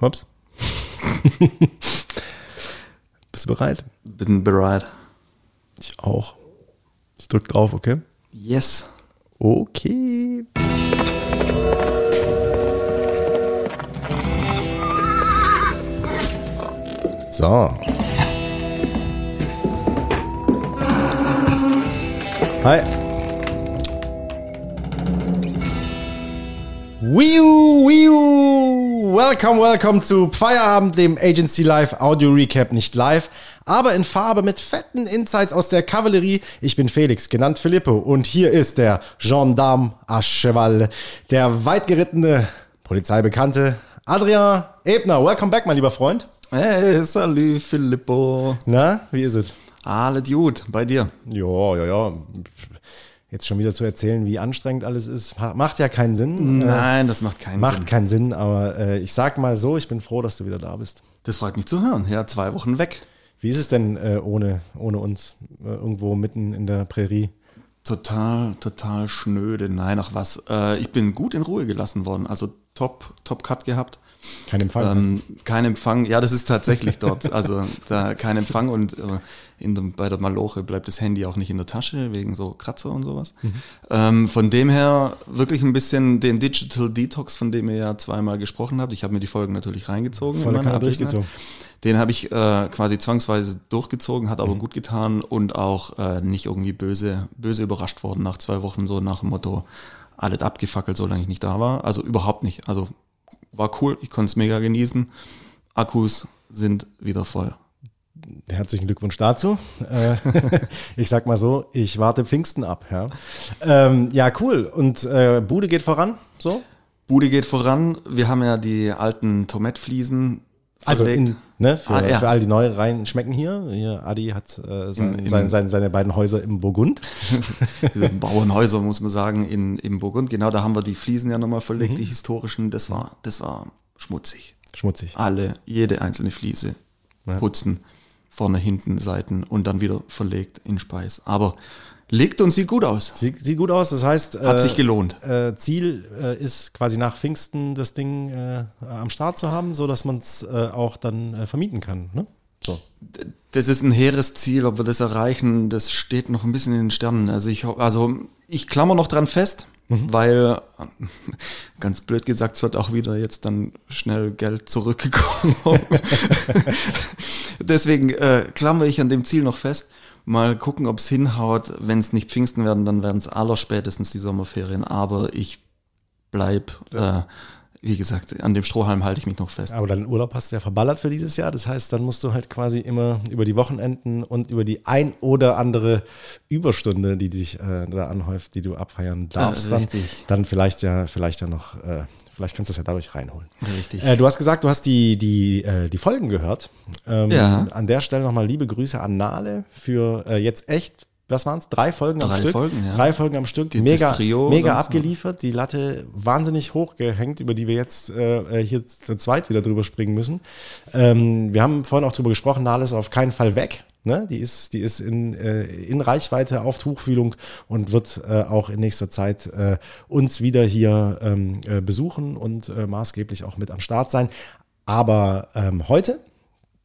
Hops. Bist du bereit? Bin bereit. Ich auch. Ich drück drauf, okay? Yes. Okay. So. Hi. Wiu, wiu. Welcome, welcome zu Feierabend, dem Agency Live Audio Recap. Nicht live, aber in Farbe mit fetten Insights aus der Kavallerie. Ich bin Felix, genannt Filippo, und hier ist der Gendarme à Cheval, der weitgerittene Polizeibekannte Adrian Ebner. Welcome back, mein lieber Freund. Hey, salut Filippo. Na, wie ist es? Alles gut, bei dir? Ja, ja, ja. Jetzt schon wieder zu erzählen, wie anstrengend alles ist, macht ja keinen Sinn. Nein, das macht keinen macht Sinn. Macht keinen Sinn, aber äh, ich sag mal so, ich bin froh, dass du wieder da bist. Das freut mich zu hören. Ja, zwei Wochen weg. Wie ist es denn äh, ohne, ohne uns äh, irgendwo mitten in der Prärie? Total, total schnöde. Nein, ach was. Äh, ich bin gut in Ruhe gelassen worden. Also top, top Cut gehabt. Kein Empfang. Ähm, kein Empfang, ja, das ist tatsächlich dort. Also da kein Empfang und äh, dem, bei der Maloche bleibt das Handy auch nicht in der Tasche, wegen so Kratzer und sowas. Mhm. Ähm, von dem her wirklich ein bisschen den Digital Detox, von dem ihr ja zweimal gesprochen habt. Ich habe mir die Folgen natürlich reingezogen. Volle Kanne durchgezogen. Den habe ich äh, quasi zwangsweise durchgezogen, hat aber mhm. gut getan und auch äh, nicht irgendwie böse, böse überrascht worden nach zwei Wochen, so nach dem Motto, alles abgefackelt, solange ich nicht da war. Also überhaupt nicht. Also war cool, ich konnte es mega genießen. Akkus sind wieder voll. Herzlichen Glückwunsch dazu. Äh, ich sag mal so, ich warte Pfingsten ab. Ja, ähm, ja cool. Und äh, Bude geht voran, so? Bude geht voran. Wir haben ja die alten Tomatfliesen also in, ne, für, ah, ja. für alle, die neu rein schmecken hier. Hier, Adi hat äh, sein, Im, sein, sein, seine beiden Häuser im Burgund. Bauernhäuser, muss man sagen, in, im Burgund. Genau, da haben wir die Fliesen ja nochmal verlegt, mhm. die historischen. Das war, das war schmutzig. Schmutzig. Alle, jede einzelne Fliese ja. putzen. Vorne, hinten, Seiten und dann wieder verlegt in Speis. Aber Liegt und sieht gut aus. Sieht, sieht gut aus, das heißt. Hat äh, sich gelohnt. Äh, Ziel äh, ist quasi nach Pfingsten das Ding äh, am Start zu haben, sodass man es äh, auch dann äh, vermieten kann. Ne? So. Das ist ein hehres Ziel, ob wir das erreichen, das steht noch ein bisschen in den Sternen. Also ich, also ich klammer noch dran fest, mhm. weil, ganz blöd gesagt, es wird auch wieder jetzt dann schnell Geld zurückgekommen. Deswegen klammere ich an dem Ziel noch fest. Mal gucken, ob es hinhaut. Wenn es nicht Pfingsten werden, dann werden es allerspätestens die Sommerferien. Aber ich bleib, äh, wie gesagt, an dem Strohhalm halte ich mich noch fest. Aber deinen Urlaub hast du ja verballert für dieses Jahr. Das heißt, dann musst du halt quasi immer über die Wochenenden und über die ein oder andere Überstunde, die dich äh, da anhäuft, die du abfeiern darfst, ja, dann, dann vielleicht ja, vielleicht ja noch äh, Vielleicht kannst du es ja dadurch reinholen. Richtig. Äh, du hast gesagt, du hast die, die, äh, die Folgen gehört. Ähm, ja. An der Stelle nochmal liebe Grüße an Nale für äh, jetzt echt, was waren es? Drei Folgen Drei am Stück. Folgen, ja. Drei Folgen am Stück. Die, mega mega abgeliefert. Die Latte wahnsinnig hochgehängt, über die wir jetzt äh, hier zu zweit wieder drüber springen müssen. Ähm, wir haben vorhin auch drüber gesprochen, Nale ist auf keinen Fall weg. Ne? Die ist, die ist in, äh, in Reichweite auf Tuchfühlung und wird äh, auch in nächster Zeit äh, uns wieder hier ähm, äh, besuchen und äh, maßgeblich auch mit am Start sein. Aber ähm, heute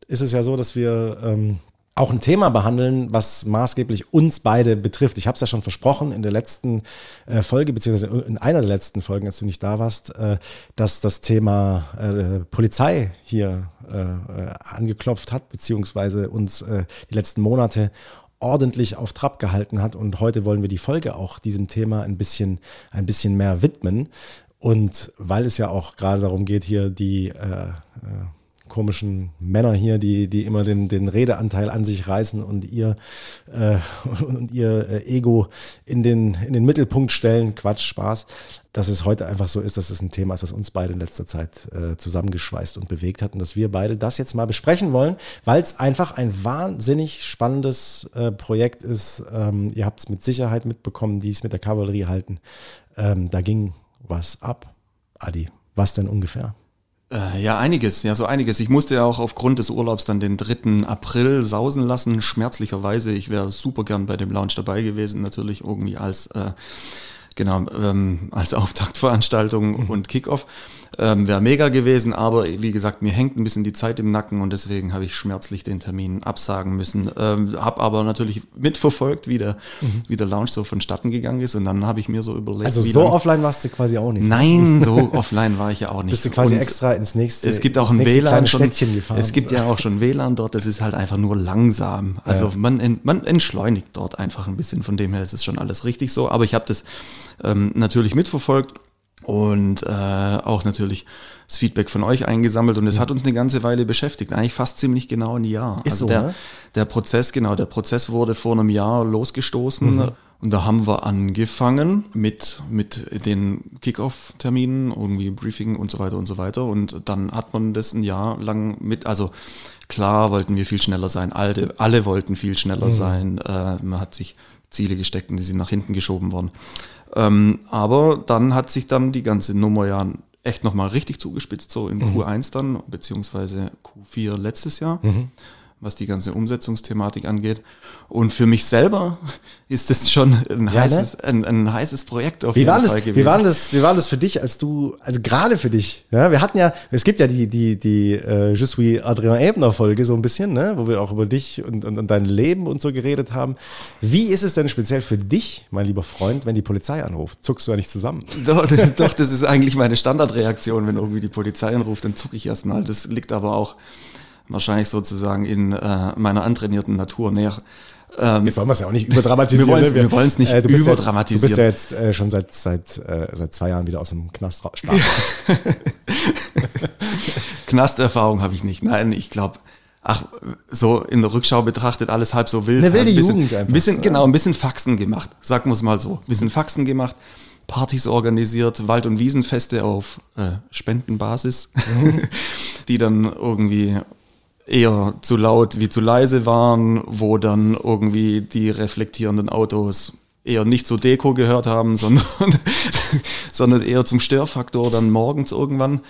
ist es ja so, dass wir ähm, auch ein Thema behandeln, was maßgeblich uns beide betrifft. Ich habe es ja schon versprochen in der letzten äh, Folge, beziehungsweise in einer der letzten Folgen, als du nicht da warst, äh, dass das Thema äh, Polizei hier äh, äh, angeklopft hat, beziehungsweise uns äh, die letzten Monate ordentlich auf Trab gehalten hat. Und heute wollen wir die Folge auch diesem Thema ein bisschen, ein bisschen mehr widmen. Und weil es ja auch gerade darum geht, hier die äh, komischen Männer hier, die, die immer den, den Redeanteil an sich reißen und ihr, äh, und ihr äh, Ego in den, in den Mittelpunkt stellen. Quatsch, Spaß. Dass es heute einfach so ist, dass es ein Thema ist, was uns beide in letzter Zeit äh, zusammengeschweißt und bewegt hat und dass wir beide das jetzt mal besprechen wollen, weil es einfach ein wahnsinnig spannendes äh, Projekt ist. Ähm, ihr habt es mit Sicherheit mitbekommen, die es mit der Kavallerie halten. Ähm, da ging was ab. Adi, was denn ungefähr? Äh, ja, einiges, ja, so einiges. Ich musste ja auch aufgrund des Urlaubs dann den 3. April sausen lassen, schmerzlicherweise. Ich wäre super gern bei dem Lounge dabei gewesen, natürlich irgendwie als, äh, genau, ähm, als Auftaktveranstaltung mhm. und Kickoff. Ähm, Wäre mega gewesen, aber wie gesagt, mir hängt ein bisschen die Zeit im Nacken und deswegen habe ich schmerzlich den Termin absagen müssen. Ähm, habe aber natürlich mitverfolgt, wie der, mhm. wie der Launch so vonstatten gegangen ist und dann habe ich mir so überlegt. Also so offline warst du quasi auch nicht. Nein, so offline war ich ja auch nicht. Bist du quasi und extra ins nächste Es gibt auch ein WLAN schon. Gefahren. Es gibt ja auch schon WLAN dort, das ist halt einfach nur langsam. Also ja. man, man entschleunigt dort einfach ein bisschen, von dem her ist es schon alles richtig so. Aber ich habe das ähm, natürlich mitverfolgt und äh, auch natürlich das Feedback von euch eingesammelt und es hat uns eine ganze Weile beschäftigt, eigentlich fast ziemlich genau ein Jahr. Ist also so, der, ne? der Prozess, genau, der Prozess wurde vor einem Jahr losgestoßen mhm. und da haben wir angefangen mit, mit den Kickoff-Terminen, irgendwie Briefing und so weiter und so weiter und dann hat man das ein Jahr lang mit, also klar wollten wir viel schneller sein, alle, alle wollten viel schneller mhm. sein, äh, man hat sich Ziele gesteckt und die sind nach hinten geschoben worden. Ähm, aber dann hat sich dann die ganze Nummer ja echt nochmal richtig zugespitzt, so in mhm. Q1 dann, beziehungsweise Q4 letztes Jahr. Mhm was die ganze Umsetzungsthematik angeht. Und für mich selber ist es schon ein, ja, heißes, ne? ein, ein, heißes Projekt auf wie jeden war Fall das, gewesen. Wie war, das, wie war das für dich, als du, also gerade für dich, ja, wir hatten ja, es gibt ja die, die, die äh, Je suis Adrien Ebner Folge so ein bisschen, ne, wo wir auch über dich und, und, und dein Leben und so geredet haben. Wie ist es denn speziell für dich, mein lieber Freund, wenn die Polizei anruft? Zuckst du ja nicht zusammen? Doch, doch das ist eigentlich meine Standardreaktion, wenn irgendwie die Polizei anruft, dann zucke ich erstmal. Das liegt aber auch wahrscheinlich sozusagen in äh, meiner antrainierten Natur näher. Ähm, jetzt wollen wir es ja auch nicht überdramatisieren. wir wollen es ne? nicht äh, überdramatisieren. du bist ja jetzt, ja jetzt äh, schon seit, seit, äh, seit zwei Jahren wieder aus dem Knast raus. Knasterfahrung habe ich nicht. Nein, ich glaube, ach, so in der Rückschau betrachtet alles halb so wild. Eine wilde ein bisschen, Jugend einfach. Bisschen, genau, ein bisschen Faxen gemacht, sagen wir es mal so. Ein bisschen Faxen gemacht, Partys organisiert, Wald- und Wiesenfeste auf äh, Spendenbasis, mhm. die dann irgendwie eher zu laut wie zu leise waren, wo dann irgendwie die reflektierenden Autos eher nicht zur Deko gehört haben, sondern, sondern eher zum Störfaktor dann morgens irgendwann.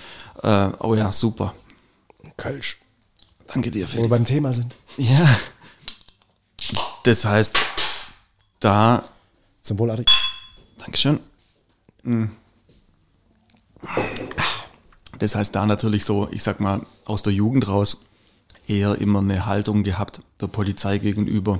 Äh, oh ja, super. Kölsch. Danke dir, Felix. Wo wir beim Thema sind. Ja. Das heißt, da. Zum Wohl, Adi. Dankeschön. Hm. Das heißt, da natürlich so, ich sag mal, aus der Jugend raus eher immer eine Haltung gehabt der Polizei gegenüber.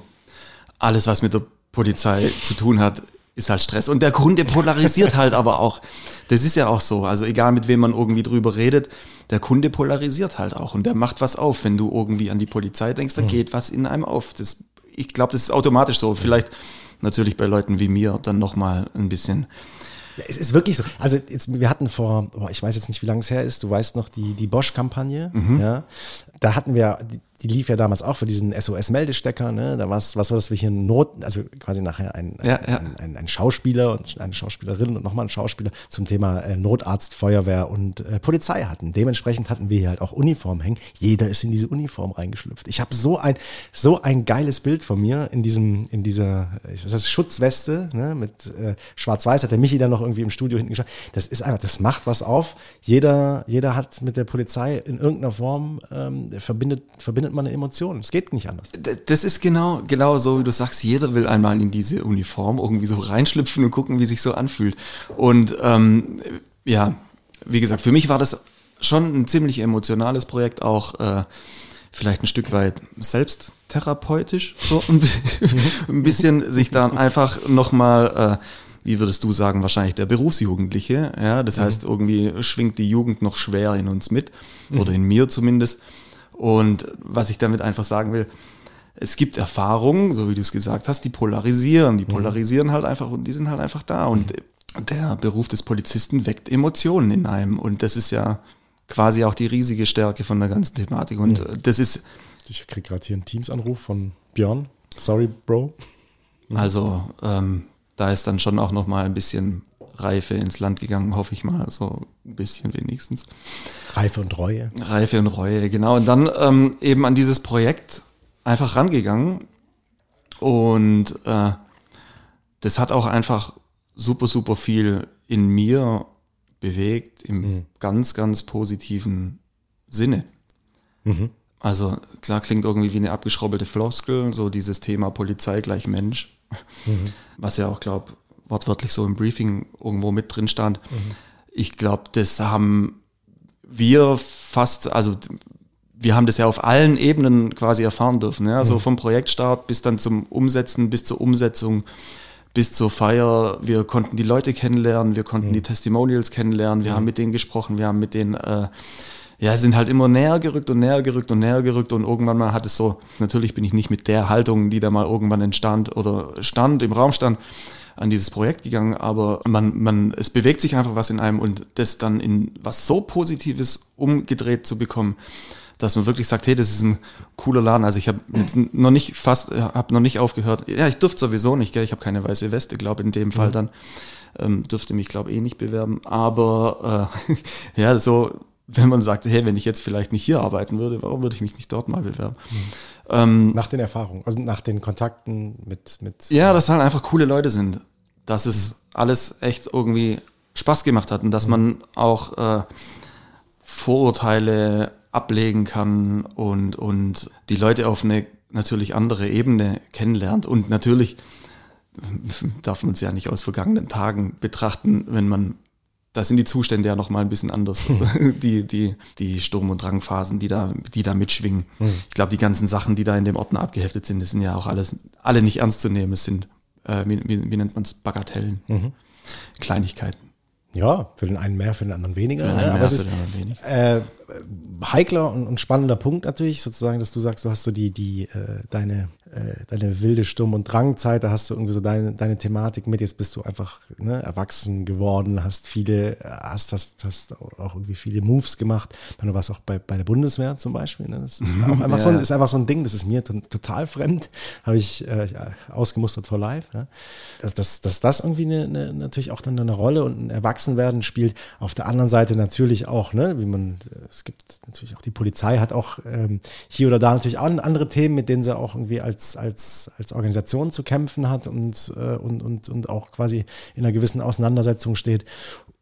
Alles, was mit der Polizei zu tun hat, ist halt Stress. Und der Kunde polarisiert halt aber auch. Das ist ja auch so. Also egal mit wem man irgendwie drüber redet, der Kunde polarisiert halt auch. Und der macht was auf. Wenn du irgendwie an die Polizei denkst, da mhm. geht was in einem auf. Das, ich glaube, das ist automatisch so. Vielleicht natürlich bei Leuten wie mir dann nochmal ein bisschen ja, es ist wirklich so. Also jetzt, wir hatten vor, oh, ich weiß jetzt nicht, wie lange es her ist, du weißt noch, die, die Bosch-Kampagne, mhm. ja. Da hatten wir, die, lief ja damals auch für diesen SOS-Meldestecker, ne? Da war es, was war das, wir hier Not, also quasi nachher ein, ja, ein, ja. Ein, ein, ein, Schauspieler und eine Schauspielerin und nochmal ein Schauspieler zum Thema äh, Notarzt, Feuerwehr und äh, Polizei hatten. Dementsprechend hatten wir hier halt auch Uniform hängen. Jeder ist in diese Uniform reingeschlüpft. Ich habe so ein, so ein geiles Bild von mir in diesem, in dieser, was heißt, Schutzweste, ne? Mit äh, Schwarz-Weiß hat der Michi dann noch irgendwie im Studio hinten geschaut. Das ist einfach, das macht was auf. Jeder, jeder hat mit der Polizei in irgendeiner Form ähm, verbindet, verbindet man eine Emotion. Es geht nicht anders. Das ist genau, genau so, wie du sagst. Jeder will einmal in diese Uniform irgendwie so reinschlüpfen und gucken, wie sich so anfühlt. Und ähm, ja, wie gesagt, für mich war das schon ein ziemlich emotionales Projekt, auch äh, vielleicht ein Stück weit selbsttherapeutisch, so ein, ein bisschen sich dann einfach nochmal, äh, wie würdest du sagen, wahrscheinlich der Berufsjugendliche, ja, das mhm. heißt, irgendwie schwingt die Jugend noch schwer in uns mit, oder mhm. in mir zumindest. Und was ich damit einfach sagen will, es gibt Erfahrungen, so wie du es gesagt hast, die polarisieren. Die mhm. polarisieren halt einfach und die sind halt einfach da. Und mhm. der Beruf des Polizisten weckt Emotionen in einem. Und das ist ja quasi auch die riesige Stärke von der ganzen Thematik. Und mhm. das ist. Ich kriege gerade hier einen Teams-Anruf von Björn. Sorry, Bro. Also, ähm, da ist dann schon auch nochmal ein bisschen Reife ins Land gegangen, hoffe ich mal, so ein bisschen wenigstens. Reife und Reue. Reife und Reue, genau. Und dann ähm, eben an dieses Projekt einfach rangegangen und äh, das hat auch einfach super, super viel in mir bewegt, im mhm. ganz, ganz positiven Sinne. Mhm. Also klar klingt irgendwie wie eine abgeschraubelte Floskel, so dieses Thema Polizei gleich Mensch, mhm. was ja auch, glaube wortwörtlich so im Briefing irgendwo mit drin stand. Mhm. Ich glaube, das haben wir fast, also wir haben das ja auf allen Ebenen quasi erfahren dürfen. Ja? Also mhm. vom Projektstart bis dann zum Umsetzen, bis zur Umsetzung, bis zur Feier. Wir konnten die Leute kennenlernen, wir konnten mhm. die Testimonials kennenlernen, wir mhm. haben mit denen gesprochen, wir haben mit denen, äh, ja, sind halt immer näher gerückt und näher gerückt und näher gerückt und irgendwann mal hat es so, natürlich bin ich nicht mit der Haltung, die da mal irgendwann entstand oder stand, im Raum stand, an dieses Projekt gegangen, aber man, man, es bewegt sich einfach was in einem und das dann in was so Positives umgedreht zu bekommen, dass man wirklich sagt, hey, das ist ein cooler Laden. Also ich habe noch nicht fast, habe noch nicht aufgehört. Ja, ich durfte sowieso nicht, gell? ich habe keine weiße Weste, glaube in dem Fall dann. Ähm, dürfte mich, glaube eh nicht bewerben. Aber äh, ja, so, wenn man sagt, hey, wenn ich jetzt vielleicht nicht hier arbeiten würde, warum würde ich mich nicht dort mal bewerben? Mhm. Ähm, nach den Erfahrungen, also nach den Kontakten mit, mit. Ja, dass halt einfach coole Leute sind. Dass es mhm. alles echt irgendwie Spaß gemacht hat und dass mhm. man auch äh, Vorurteile ablegen kann und, und die Leute auf eine natürlich andere Ebene kennenlernt. Und natürlich darf man es ja nicht aus vergangenen Tagen betrachten, wenn man, da sind die Zustände ja nochmal ein bisschen anders. die, die, die Sturm- und Drangphasen, die da, die da mitschwingen. Mhm. Ich glaube, die ganzen Sachen, die da in dem Ordner abgeheftet sind, das sind ja auch alles, alle nicht ernst zu nehmen. Es sind, äh, wie, wie, wie, nennt man es, Bagatellen. Mhm. Kleinigkeiten. Ja, für den einen mehr, für den anderen weniger. Ja, aber es ist äh, heikler und, und, spannender Punkt natürlich, sozusagen, dass du sagst, du hast so die, die, äh, deine äh, deine wilde Sturm- und Drangzeit, da hast du irgendwie so deine, deine Thematik mit, jetzt bist du einfach ne, erwachsen geworden, hast viele, hast, hast, hast auch irgendwie viele Moves gemacht. Du warst auch bei, bei der Bundeswehr zum Beispiel. Ne? Das ist, mhm, einfach ja. so ein, ist einfach so ein Ding, das ist mir total fremd, habe ich äh, ausgemustert for life. Ne? Dass, dass, dass das irgendwie eine, eine, natürlich auch dann eine Rolle und ein Erwachsenwerden spielt. Auf der anderen Seite natürlich auch, ne, wie man, es gibt natürlich auch die Polizei hat auch ähm, hier oder da natürlich auch andere Themen, mit denen sie auch irgendwie als als, als, Organisation zu kämpfen hat und, äh, und, und, und auch quasi in einer gewissen Auseinandersetzung steht.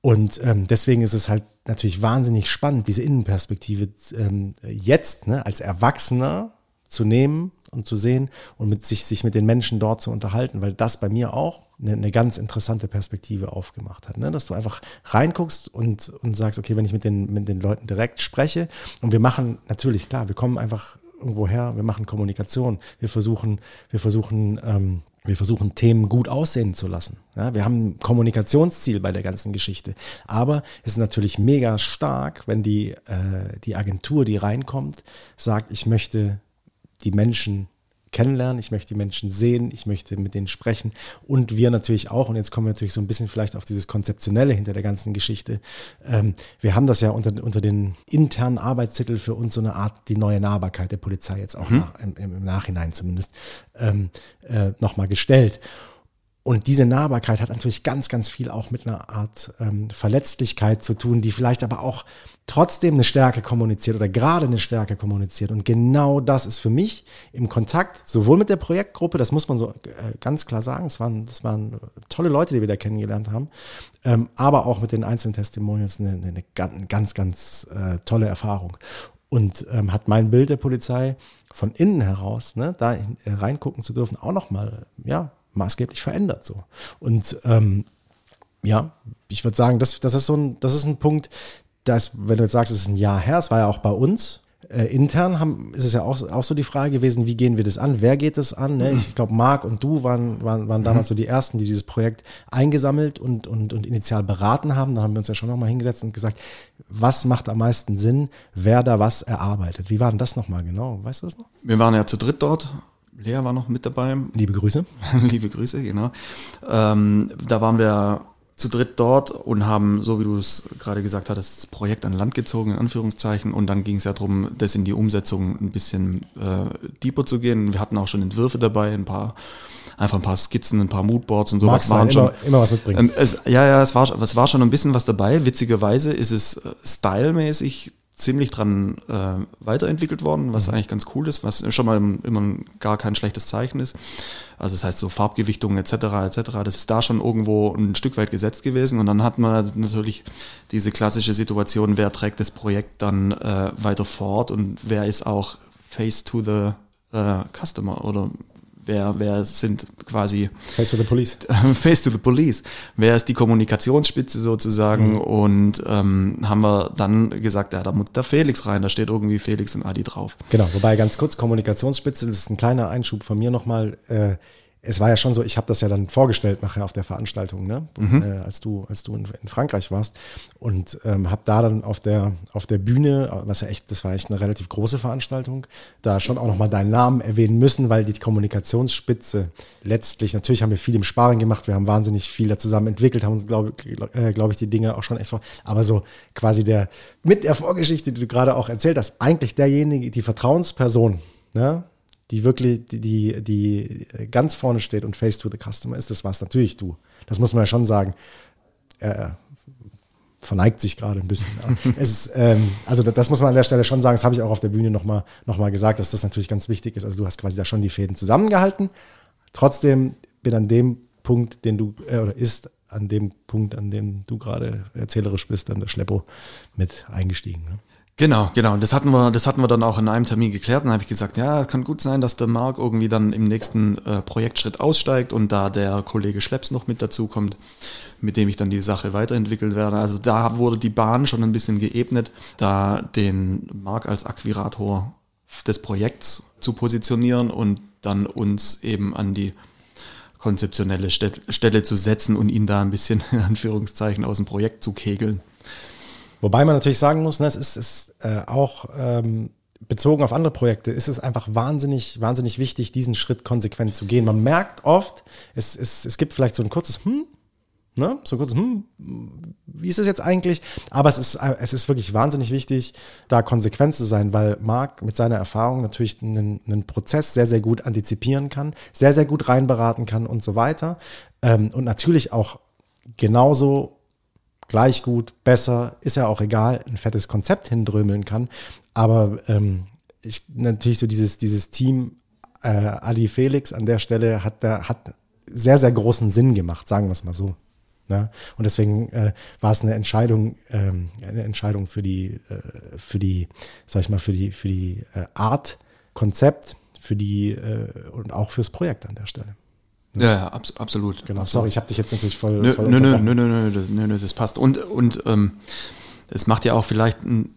Und ähm, deswegen ist es halt natürlich wahnsinnig spannend, diese Innenperspektive ähm, jetzt ne, als Erwachsener zu nehmen und zu sehen und mit sich, sich mit den Menschen dort zu unterhalten, weil das bei mir auch eine, eine ganz interessante Perspektive aufgemacht hat. Ne? Dass du einfach reinguckst und, und sagst, okay, wenn ich mit den, mit den Leuten direkt spreche und wir machen natürlich, klar, wir kommen einfach irgendwo her, wir machen Kommunikation, wir versuchen, wir versuchen, ähm, wir versuchen Themen gut aussehen zu lassen. Ja, wir haben ein Kommunikationsziel bei der ganzen Geschichte. Aber es ist natürlich mega stark, wenn die, äh, die Agentur, die reinkommt, sagt, ich möchte die Menschen kennenlernen, ich möchte die Menschen sehen, ich möchte mit denen sprechen und wir natürlich auch, und jetzt kommen wir natürlich so ein bisschen vielleicht auf dieses Konzeptionelle hinter der ganzen Geschichte. Ähm, wir haben das ja unter, unter den internen Arbeitstitel für uns so eine Art die neue Nahbarkeit der Polizei jetzt auch mhm. nach, im, im, Nachhinein zumindest ähm, äh, nochmal gestellt. Und diese Nahbarkeit hat natürlich ganz, ganz viel auch mit einer Art ähm, Verletzlichkeit zu tun, die vielleicht aber auch trotzdem eine Stärke kommuniziert oder gerade eine Stärke kommuniziert. Und genau das ist für mich im Kontakt, sowohl mit der Projektgruppe, das muss man so äh, ganz klar sagen, es waren, das waren tolle Leute, die wir da kennengelernt haben, ähm, aber auch mit den einzelnen Testimonials eine, eine ganz, ganz, ganz äh, tolle Erfahrung. Und ähm, hat mein Bild der Polizei von innen heraus, ne, da reingucken zu dürfen, auch nochmal, ja, maßgeblich verändert. So. Und ähm, ja, ich würde sagen, das, das, ist so ein, das ist ein Punkt, dass, wenn du jetzt sagst, es ist ein Jahr her, es war ja auch bei uns. Äh, intern haben, ist es ja auch, auch so die Frage gewesen, wie gehen wir das an? Wer geht das an? Ne? Ich glaube, Marc und du waren, waren, waren damals so die Ersten, die dieses Projekt eingesammelt und, und, und initial beraten haben. Da haben wir uns ja schon nochmal hingesetzt und gesagt, was macht am meisten Sinn, wer da was erarbeitet. Wie war denn das nochmal genau? Weißt du das noch? Wir waren ja zu dritt dort Lea war noch mit dabei. Liebe Grüße. Liebe Grüße, genau. Ähm, da waren wir zu dritt dort und haben, so wie du es gerade gesagt hattest, das Projekt an Land gezogen, in Anführungszeichen. Und dann ging es ja darum, das in die Umsetzung ein bisschen äh, deeper zu gehen. Wir hatten auch schon Entwürfe dabei, ein paar, einfach ein paar Skizzen, ein paar Moodboards und sowas. Waren immer, schon, immer was mitbringen. Ähm, es, ja, ja, es war, es war schon ein bisschen was dabei. Witzigerweise ist es äh, stylmäßig ziemlich dran äh, weiterentwickelt worden, was mhm. eigentlich ganz cool ist, was schon mal immer gar kein schlechtes Zeichen ist. Also das heißt so Farbgewichtungen etc. etc. Das ist da schon irgendwo ein Stück weit gesetzt gewesen und dann hat man natürlich diese klassische Situation, wer trägt das Projekt dann äh, weiter fort und wer ist auch face to the äh, customer oder wer, wer sind quasi Face to the Police. Face to the Police. Wer ist die Kommunikationsspitze sozusagen? Mhm. Und ähm, haben wir dann gesagt, ja, da muss der Felix rein, da steht irgendwie Felix und Adi drauf. Genau, wobei ganz kurz, Kommunikationsspitze, das ist ein kleiner Einschub von mir nochmal. Äh, es war ja schon so, ich habe das ja dann vorgestellt nachher auf der Veranstaltung, ne? Mhm. Äh, als du, als du in, in Frankreich warst und ähm, habe da dann auf der auf der Bühne, was ja echt, das war echt eine relativ große Veranstaltung, da schon auch nochmal deinen Namen erwähnen müssen, weil die Kommunikationsspitze letztlich, natürlich haben wir viel im Sparen gemacht, wir haben wahnsinnig viel da zusammen entwickelt, haben uns, glaube äh, glaub ich, die Dinge auch schon echt vor, aber so quasi der, mit der Vorgeschichte, die du gerade auch erzählt hast, eigentlich derjenige, die Vertrauensperson, ne? Die wirklich, die, die, die ganz vorne steht und face to the customer ist, das war es natürlich du. Das muss man ja schon sagen. Er verneigt sich gerade ein bisschen. es ist, ähm, also das muss man an der Stelle schon sagen, das habe ich auch auf der Bühne nochmal noch mal gesagt, dass das natürlich ganz wichtig ist. Also du hast quasi da schon die Fäden zusammengehalten. Trotzdem bin an dem Punkt, den du, äh, oder ist an dem Punkt, an dem du gerade erzählerisch bist, dann der Schleppo mit eingestiegen. Ne? Genau, genau. Das hatten wir, das hatten wir dann auch in einem Termin geklärt. Dann habe ich gesagt, ja, es kann gut sein, dass der Marc irgendwie dann im nächsten äh, Projektschritt aussteigt und da der Kollege Schlepps noch mit dazukommt, mit dem ich dann die Sache weiterentwickelt werde. Also da wurde die Bahn schon ein bisschen geebnet, da den Marc als Akquirator des Projekts zu positionieren und dann uns eben an die konzeptionelle Stelle zu setzen und ihn da ein bisschen in Anführungszeichen aus dem Projekt zu kegeln. Wobei man natürlich sagen muss, ne, es ist, ist äh, auch ähm, bezogen auf andere Projekte, ist es einfach wahnsinnig, wahnsinnig wichtig, diesen Schritt konsequent zu gehen. Man merkt oft, es, es, es gibt vielleicht so ein kurzes Hm, ne, so kurzes Hm, wie ist es jetzt eigentlich? Aber es ist, es ist wirklich wahnsinnig wichtig, da konsequent zu sein, weil Marc mit seiner Erfahrung natürlich einen, einen Prozess sehr, sehr gut antizipieren kann, sehr, sehr gut reinberaten kann und so weiter. Ähm, und natürlich auch genauso gleich gut, besser, ist ja auch egal, ein fettes Konzept hindrömeln kann. Aber ähm, ich natürlich so dieses, dieses Team äh, Ali Felix an der Stelle hat da hat sehr, sehr großen Sinn gemacht, sagen wir es mal so. Ja? Ne? Und deswegen äh, war es eine Entscheidung, ähm, eine Entscheidung für die, äh, für die, sag ich mal, für die, für die äh, Art, Konzept, für die äh, und auch fürs Projekt an der Stelle. Ja, ja, abs absolut. Genau, sorry, ich habe dich jetzt natürlich voll. Nö, voll nö, nö, nö, nö, nö, nö, nö, das passt. Und, und ähm, es macht ja auch vielleicht ein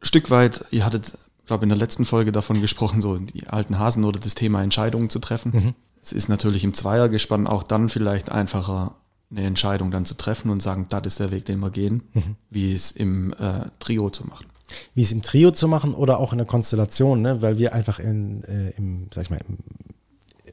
Stück weit, ihr hattet, glaube in der letzten Folge davon gesprochen, so die alten Hasen oder das Thema Entscheidungen zu treffen. Mhm. Es ist natürlich im Zweiergespann auch dann vielleicht einfacher, eine Entscheidung dann zu treffen und sagen, das ist der Weg, den wir gehen, mhm. wie es im äh, Trio zu machen wie es im Trio zu machen oder auch in der Konstellation, ne? weil wir einfach in, äh, im, sag ich mal, im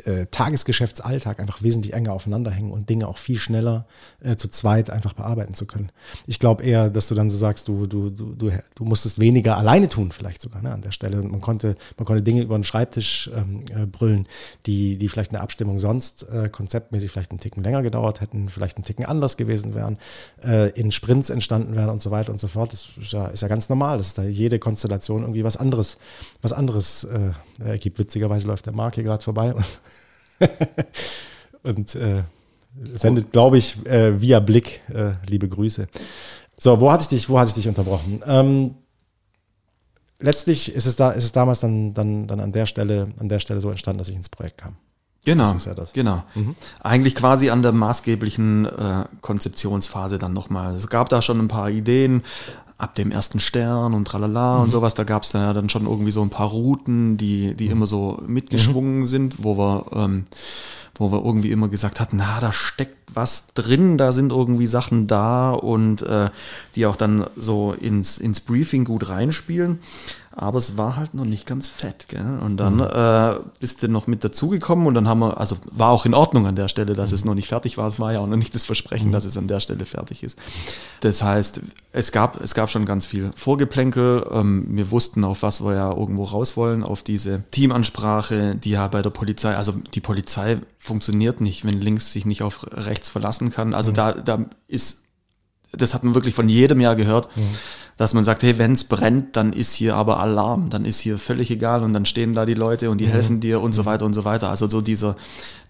äh, Tagesgeschäftsalltag einfach wesentlich enger aufeinander und Dinge auch viel schneller äh, zu zweit einfach bearbeiten zu können. Ich glaube eher, dass du dann so sagst, du, du, du, du, du musstest weniger alleine tun, vielleicht sogar ne, an der Stelle. Man konnte, man konnte Dinge über den Schreibtisch ähm, äh, brüllen, die, die vielleicht in der Abstimmung sonst äh, konzeptmäßig vielleicht einen Ticken länger gedauert hätten, vielleicht einen Ticken anders gewesen wären, äh, in Sprints entstanden wären und so weiter und so fort. Das ist ja, ist ja ganz normal, dass da jede Konstellation irgendwie was anderes, was anderes äh, ergibt. Witzigerweise läuft der Mark hier gerade vorbei und und äh, sendet, glaube ich, äh, via Blick äh, liebe Grüße. So, wo hatte ich dich, wo hatte ich dich unterbrochen? Ähm, letztlich ist es da, ist es damals dann, dann, dann an der Stelle, an der Stelle so entstanden, dass ich ins Projekt kam. Genau, ja genau. Mhm. Eigentlich quasi an der maßgeblichen äh, Konzeptionsphase dann nochmal. Es gab da schon ein paar Ideen, ab dem ersten Stern und tralala mhm. und sowas. Da gab es dann ja dann schon irgendwie so ein paar Routen, die, die mhm. immer so mitgeschwungen mhm. sind, wo wir, ähm, wo wir irgendwie immer gesagt hatten, na, da steckt was drin, da sind irgendwie Sachen da und äh, die auch dann so ins, ins Briefing gut reinspielen aber es war halt noch nicht ganz fett. Gell? Und dann mhm. äh, bist du noch mit dazugekommen und dann haben wir, also war auch in Ordnung an der Stelle, dass mhm. es noch nicht fertig war. Es war ja auch noch nicht das Versprechen, mhm. dass es an der Stelle fertig ist. Das heißt, es gab, es gab schon ganz viel Vorgeplänkel. Ähm, wir wussten, auf was wir ja irgendwo raus wollen, auf diese Teamansprache, die ja bei der Polizei, also die Polizei funktioniert nicht, wenn links sich nicht auf rechts verlassen kann. Also mhm. da, da ist, das hat man wirklich von jedem Jahr gehört. Dass man sagt, hey, wenn es brennt, dann ist hier aber Alarm, dann ist hier völlig egal und dann stehen da die Leute und die mhm. helfen dir und so mhm. weiter und so weiter. Also so dieser,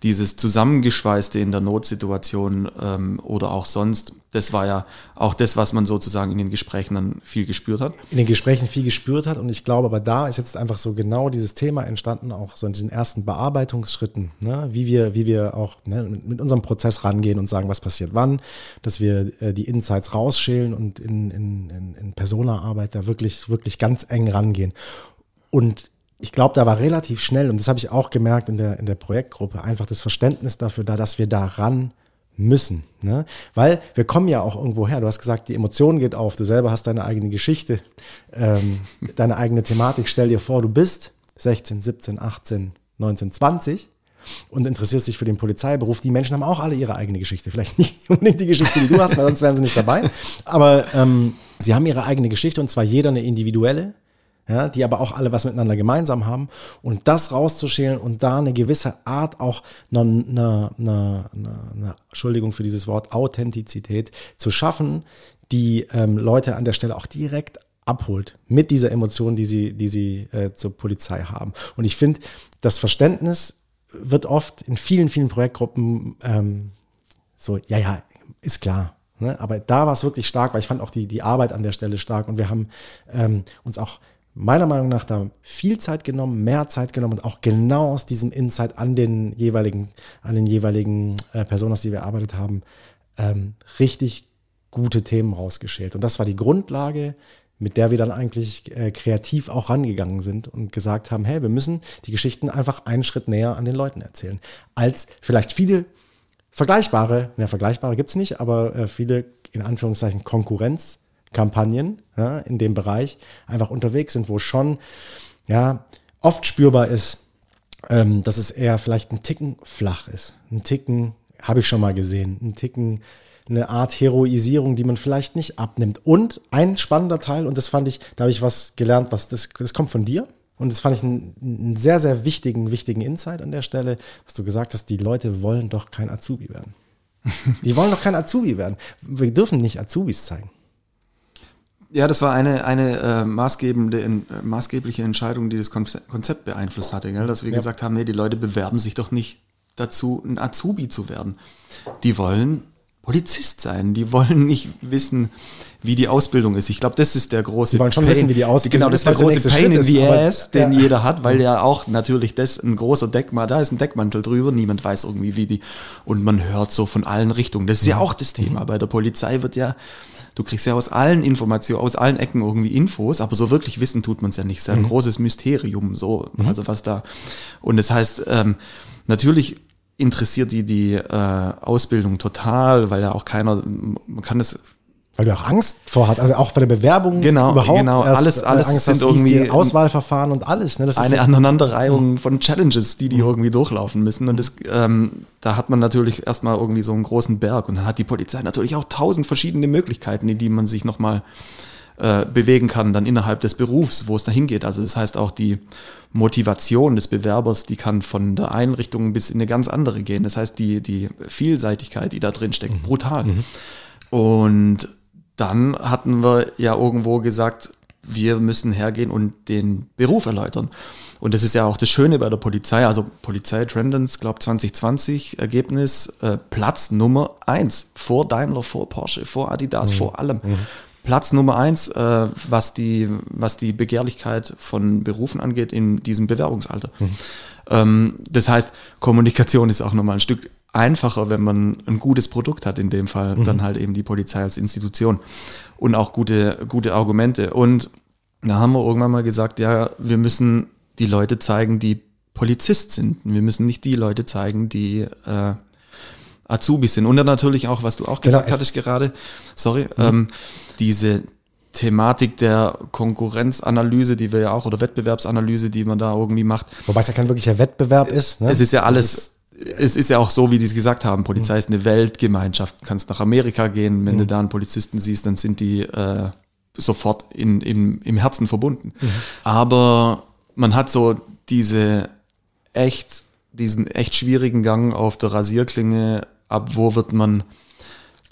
dieses Zusammengeschweißte in der Notsituation ähm, oder auch sonst, das war ja auch das, was man sozusagen in den Gesprächen dann viel gespürt hat. In den Gesprächen viel gespürt hat und ich glaube, aber da ist jetzt einfach so genau dieses Thema entstanden, auch so in diesen ersten Bearbeitungsschritten, ne? wie wir, wie wir auch ne, mit unserem Prozess rangehen und sagen, was passiert wann, dass wir äh, die Insights rausschälen und in, in, in, in Persona-Arbeit da wirklich, wirklich ganz eng rangehen. Und ich glaube, da war relativ schnell, und das habe ich auch gemerkt in der, in der Projektgruppe, einfach das Verständnis dafür da, dass wir daran müssen. Ne? Weil wir kommen ja auch irgendwo her. Du hast gesagt, die Emotion geht auf. Du selber hast deine eigene Geschichte, ähm, deine eigene Thematik. Stell dir vor, du bist 16, 17, 18, 19, 20 und interessierst dich für den Polizeiberuf. Die Menschen haben auch alle ihre eigene Geschichte. Vielleicht nicht unbedingt die Geschichte, die du hast, weil sonst wären sie nicht dabei. Aber ähm, sie haben ihre eigene Geschichte und zwar jeder eine individuelle ja, die aber auch alle was miteinander gemeinsam haben. Und das rauszuschälen und da eine gewisse Art auch eine, eine, eine, eine Entschuldigung für dieses Wort, Authentizität zu schaffen, die ähm, Leute an der Stelle auch direkt abholt mit dieser Emotion, die sie, die sie äh, zur Polizei haben. Und ich finde, das Verständnis wird oft in vielen, vielen Projektgruppen ähm, so, ja, ja, ist klar. Ne? Aber da war es wirklich stark, weil ich fand auch die, die Arbeit an der Stelle stark und wir haben ähm, uns auch meiner Meinung nach da viel Zeit genommen, mehr Zeit genommen und auch genau aus diesem Insight an den jeweiligen, an den jeweiligen äh, Personas, die wir erarbeitet haben, ähm, richtig gute Themen rausgeschält. Und das war die Grundlage, mit der wir dann eigentlich äh, kreativ auch rangegangen sind und gesagt haben, hey, wir müssen die Geschichten einfach einen Schritt näher an den Leuten erzählen, als vielleicht viele vergleichbare, ja, vergleichbare gibt's nicht, aber äh, viele in Anführungszeichen Konkurrenz Kampagnen ja, in dem Bereich einfach unterwegs sind, wo schon ja oft spürbar ist, ähm, dass es eher vielleicht ein Ticken flach ist. Ein Ticken, habe ich schon mal gesehen, ein Ticken eine Art Heroisierung, die man vielleicht nicht abnimmt. Und ein spannender Teil, und das fand ich, da habe ich was gelernt, was das, das kommt von dir. Und das fand ich einen, einen sehr, sehr wichtigen, wichtigen Insight an der Stelle, dass du gesagt hast, die Leute wollen doch kein Azubi werden. Die wollen doch kein Azubi werden. Wir dürfen nicht Azubis zeigen. Ja, das war eine, eine äh, maßgebende, äh, maßgebliche Entscheidung, die das Konzept beeinflusst hatte, gell? dass wir ja. gesagt haben, nee, die Leute bewerben sich doch nicht dazu, ein Azubi zu werden. Die wollen Polizist sein, die wollen nicht wissen, wie die Ausbildung ist. Ich glaube, das ist der große Die wollen schon Pain, wissen, wie die Ausbildung Genau, das ist der große Pain in the ass, den ja. jeder hat, weil ja auch natürlich das ein großer Deckmantel, da ist ein Deckmantel drüber, niemand weiß irgendwie, wie die, und man hört so von allen Richtungen. Das ist ja, ja auch das Thema. Mhm. Bei der Polizei wird ja du kriegst ja aus allen Informationen, aus allen Ecken irgendwie Infos, aber so wirklich wissen tut man es ja nicht. Es ist ja ein mhm. großes Mysterium, so, mhm. also was da. Und das heißt, ähm, natürlich interessiert die die äh, Ausbildung total, weil ja auch keiner, man kann das weil du auch Angst vor hast, also auch vor der Bewerbung genau, überhaupt. Genau, alles, äh, alles Angst sind hast, irgendwie Auswahlverfahren und alles. Ne? Das eine Aneinanderreihung mhm. von Challenges, die die mhm. irgendwie durchlaufen müssen. Und das, ähm, da hat man natürlich erstmal irgendwie so einen großen Berg. Und dann hat die Polizei natürlich auch tausend verschiedene Möglichkeiten, in die man sich nochmal äh, bewegen kann, dann innerhalb des Berufs, wo es dahin geht. Also das heißt auch die Motivation des Bewerbers, die kann von der Einrichtung bis in eine ganz andere gehen. Das heißt die, die Vielseitigkeit, die da drin steckt, mhm. brutal. Mhm. Und dann hatten wir ja irgendwo gesagt, wir müssen hergehen und den Beruf erläutern. Und das ist ja auch das Schöne bei der Polizei. Also Polizei Trendens, glaube 2020, Ergebnis äh, Platz Nummer eins vor Daimler, vor Porsche, vor Adidas, mhm. vor allem. Mhm. Platz Nummer eins, äh, was, die, was die Begehrlichkeit von Berufen angeht in diesem Bewerbungsalter. Mhm. Ähm, das heißt, Kommunikation ist auch nochmal ein Stück einfacher, wenn man ein gutes Produkt hat, in dem Fall mhm. dann halt eben die Polizei als Institution und auch gute, gute Argumente. Und da haben wir irgendwann mal gesagt, ja, wir müssen die Leute zeigen, die Polizist sind. Wir müssen nicht die Leute zeigen, die äh, Azubis sind. Und dann natürlich auch, was du auch gesagt genau. hattest gerade, sorry, mhm. ähm, diese Thematik der Konkurrenzanalyse, die wir ja auch, oder Wettbewerbsanalyse, die man da irgendwie macht. Wobei es ja kein wirklicher Wettbewerb ist. Ne? Es ist ja alles es ist ja auch so, wie die es gesagt haben, Polizei ist eine Weltgemeinschaft. Du kannst nach Amerika gehen, wenn mhm. du da einen Polizisten siehst, dann sind die äh, sofort in, in, im Herzen verbunden. Mhm. Aber man hat so diese echt, diesen echt schwierigen Gang auf der Rasierklinge, ab wo wird man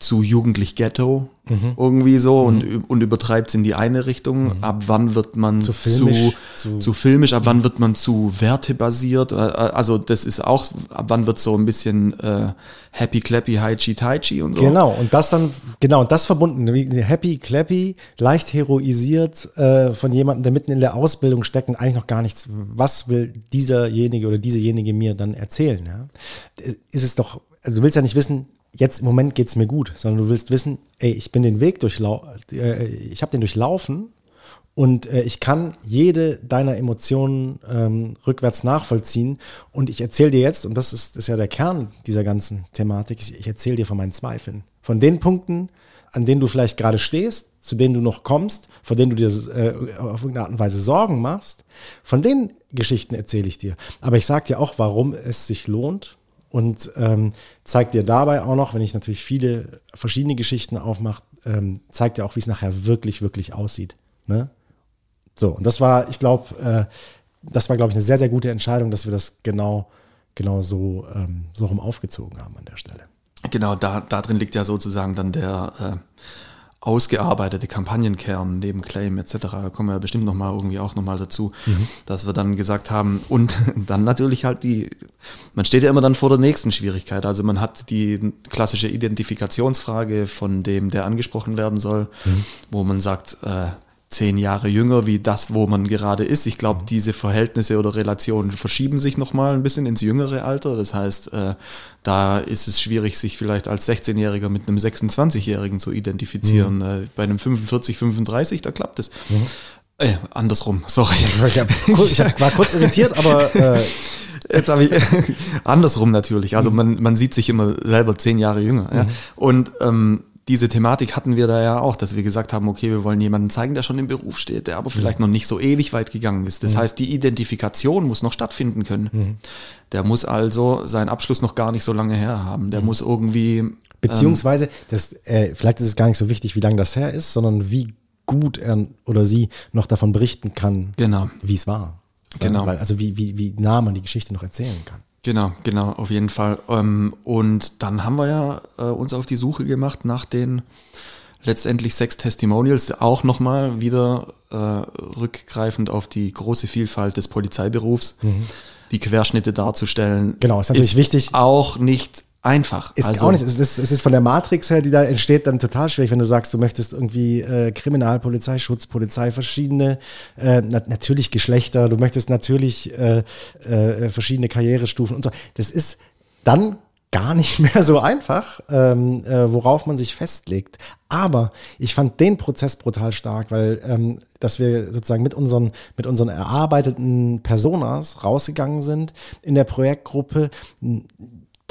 zu jugendlich Ghetto mhm. irgendwie so mhm. und, und übertreibt es in die eine Richtung. Mhm. Ab wann wird man zu filmisch, zu, zu, zu filmisch, ab wann wird man zu wertebasiert? Äh, äh, also das ist auch, ab wann wird so ein bisschen äh, happy clappy, high chi tai chi und so. Genau, und das dann, genau, und das verbunden, happy clappy, leicht heroisiert äh, von jemandem, der mitten in der Ausbildung steckt und eigentlich noch gar nichts, was will dieserjenige oder diesejenige mir dann erzählen? Ja? Ist es doch, also du willst ja nicht wissen, jetzt im Moment geht es mir gut, sondern du willst wissen, ey, ich bin den Weg durchlaufen, äh, ich habe den durchlaufen und äh, ich kann jede deiner Emotionen ähm, rückwärts nachvollziehen und ich erzähle dir jetzt, und das ist, ist ja der Kern dieser ganzen Thematik, ich, ich erzähle dir von meinen Zweifeln, von den Punkten, an denen du vielleicht gerade stehst, zu denen du noch kommst, von denen du dir äh, auf irgendeine Art und Weise Sorgen machst, von den Geschichten erzähle ich dir. Aber ich sage dir auch, warum es sich lohnt, und ähm, zeigt dir dabei auch noch, wenn ich natürlich viele verschiedene Geschichten aufmache, ähm, zeigt dir auch, wie es nachher wirklich, wirklich aussieht. Ne? So, und das war, ich glaube, äh, das war, glaube ich, eine sehr, sehr gute Entscheidung, dass wir das genau, genau so, ähm, so rum aufgezogen haben an der Stelle. Genau, da, da drin liegt ja sozusagen dann der äh, ausgearbeitete Kampagnenkern neben Claim etc. Da kommen wir bestimmt nochmal irgendwie auch nochmal dazu, mhm. dass wir dann gesagt haben und dann natürlich halt die, man steht ja immer dann vor der nächsten Schwierigkeit. Also man hat die klassische Identifikationsfrage von dem, der angesprochen werden soll, mhm. wo man sagt, äh, zehn Jahre jünger wie das, wo man gerade ist. Ich glaube, diese Verhältnisse oder Relationen verschieben sich nochmal ein bisschen ins jüngere Alter. Das heißt, äh, da ist es schwierig, sich vielleicht als 16-Jähriger mit einem 26-Jährigen zu identifizieren. Mhm. Äh, bei einem 45, 35, da klappt es. Mhm. Äh, andersrum, sorry. Ich, hab, ich hab, war kurz irritiert, aber äh, jetzt habe ich andersrum natürlich. Also man, man sieht sich immer selber zehn Jahre jünger. Mhm. Ja. Und ähm, diese Thematik hatten wir da ja auch, dass wir gesagt haben, okay, wir wollen jemanden zeigen, der schon im Beruf steht, der aber vielleicht mhm. noch nicht so ewig weit gegangen ist. Das mhm. heißt, die Identifikation muss noch stattfinden können. Mhm. Der muss also seinen Abschluss noch gar nicht so lange her haben. Der mhm. muss irgendwie. Ähm, Beziehungsweise, das, äh, vielleicht ist es gar nicht so wichtig, wie lange das her ist, sondern wie gut er oder sie noch davon berichten kann, genau. wie es war. Genau. Weil, also wie, wie, wie nah man die Geschichte noch erzählen kann. Genau, genau, auf jeden Fall. Ähm, und dann haben wir ja äh, uns auf die Suche gemacht nach den letztendlich sechs Testimonials, auch nochmal wieder äh, rückgreifend auf die große Vielfalt des Polizeiberufs, mhm. die Querschnitte darzustellen. Genau, ist natürlich ist wichtig. Auch nicht einfach. Ist also, auch nicht. Es ist, es ist von der Matrix her, die da entsteht, dann total schwierig, wenn du sagst, du möchtest irgendwie äh, Kriminalpolizei, Schutzpolizei, verschiedene, äh, na, natürlich Geschlechter, du möchtest natürlich äh, äh, verschiedene Karrierestufen und so. Das ist dann gar nicht mehr so einfach, ähm, äh, worauf man sich festlegt. Aber ich fand den Prozess brutal stark, weil ähm, dass wir sozusagen mit unseren mit unseren erarbeiteten Personas rausgegangen sind in der Projektgruppe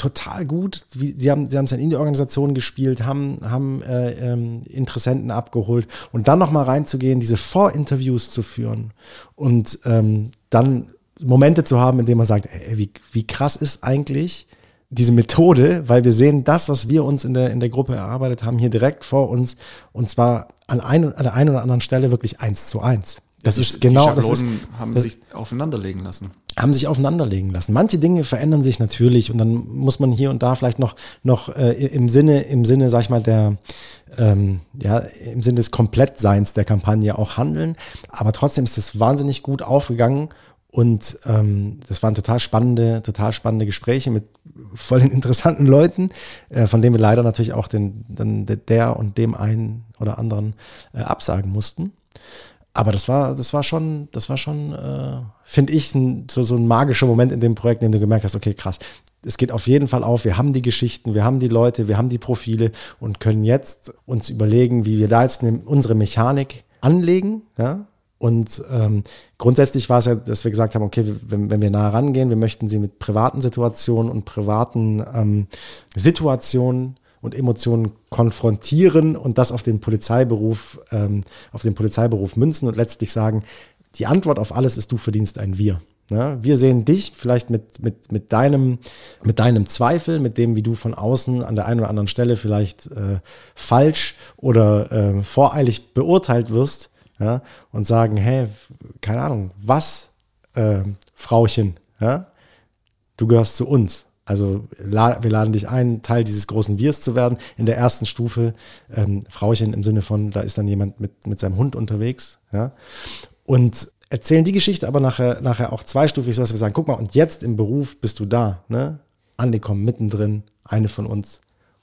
total gut. Sie haben, sie haben es in die Organisation gespielt, haben, haben äh, ähm, Interessenten abgeholt und dann nochmal reinzugehen, diese Vorinterviews zu führen und ähm, dann Momente zu haben, in denen man sagt, ey, wie, wie krass ist eigentlich diese Methode, weil wir sehen das, was wir uns in der, in der Gruppe erarbeitet haben, hier direkt vor uns und zwar an, ein, an der einen oder anderen Stelle wirklich eins zu eins. Das die, ist genau die Schablonen das ist, haben das, sich aufeinanderlegen lassen. Haben sich aufeinanderlegen lassen. Manche Dinge verändern sich natürlich und dann muss man hier und da vielleicht noch noch äh, im Sinne im Sinne, sag ich mal, der ähm, ja im Sinne des Komplettseins der Kampagne auch handeln. Aber trotzdem ist es wahnsinnig gut aufgegangen und ähm, das waren total spannende, total spannende Gespräche mit voll den interessanten Leuten, äh, von denen wir leider natürlich auch den, den der und dem einen oder anderen äh, absagen mussten aber das war, das war schon, das war schon, äh, finde ich, ein, so, so ein magischer Moment in dem Projekt, in dem du gemerkt hast, okay, krass, es geht auf jeden Fall auf, wir haben die Geschichten, wir haben die Leute, wir haben die Profile und können jetzt uns überlegen, wie wir da jetzt ne, unsere Mechanik anlegen, ja, und ähm, grundsätzlich war es ja, dass wir gesagt haben, okay, wenn, wenn wir nah rangehen, wir möchten sie mit privaten Situationen und privaten ähm, Situationen und Emotionen konfrontieren und das auf den Polizeiberuf, ähm, auf den Polizeiberuf münzen und letztlich sagen, die Antwort auf alles ist, du verdienst ein Wir. Ja, wir sehen dich vielleicht mit, mit, mit, deinem, mit deinem Zweifel, mit dem, wie du von außen an der einen oder anderen Stelle vielleicht äh, falsch oder äh, voreilig beurteilt wirst ja, und sagen, hey, keine Ahnung, was, äh, Frauchen, ja, du gehörst zu uns. Also wir laden dich ein, Teil dieses großen Wirs zu werden. In der ersten Stufe, ähm, Frauchen im Sinne von, da ist dann jemand mit, mit seinem Hund unterwegs. Ja? Und erzählen die Geschichte aber nachher, nachher auch zweistufig, so dass wir sagen, guck mal, und jetzt im Beruf bist du da, ne? angekommen, mittendrin, eine von uns.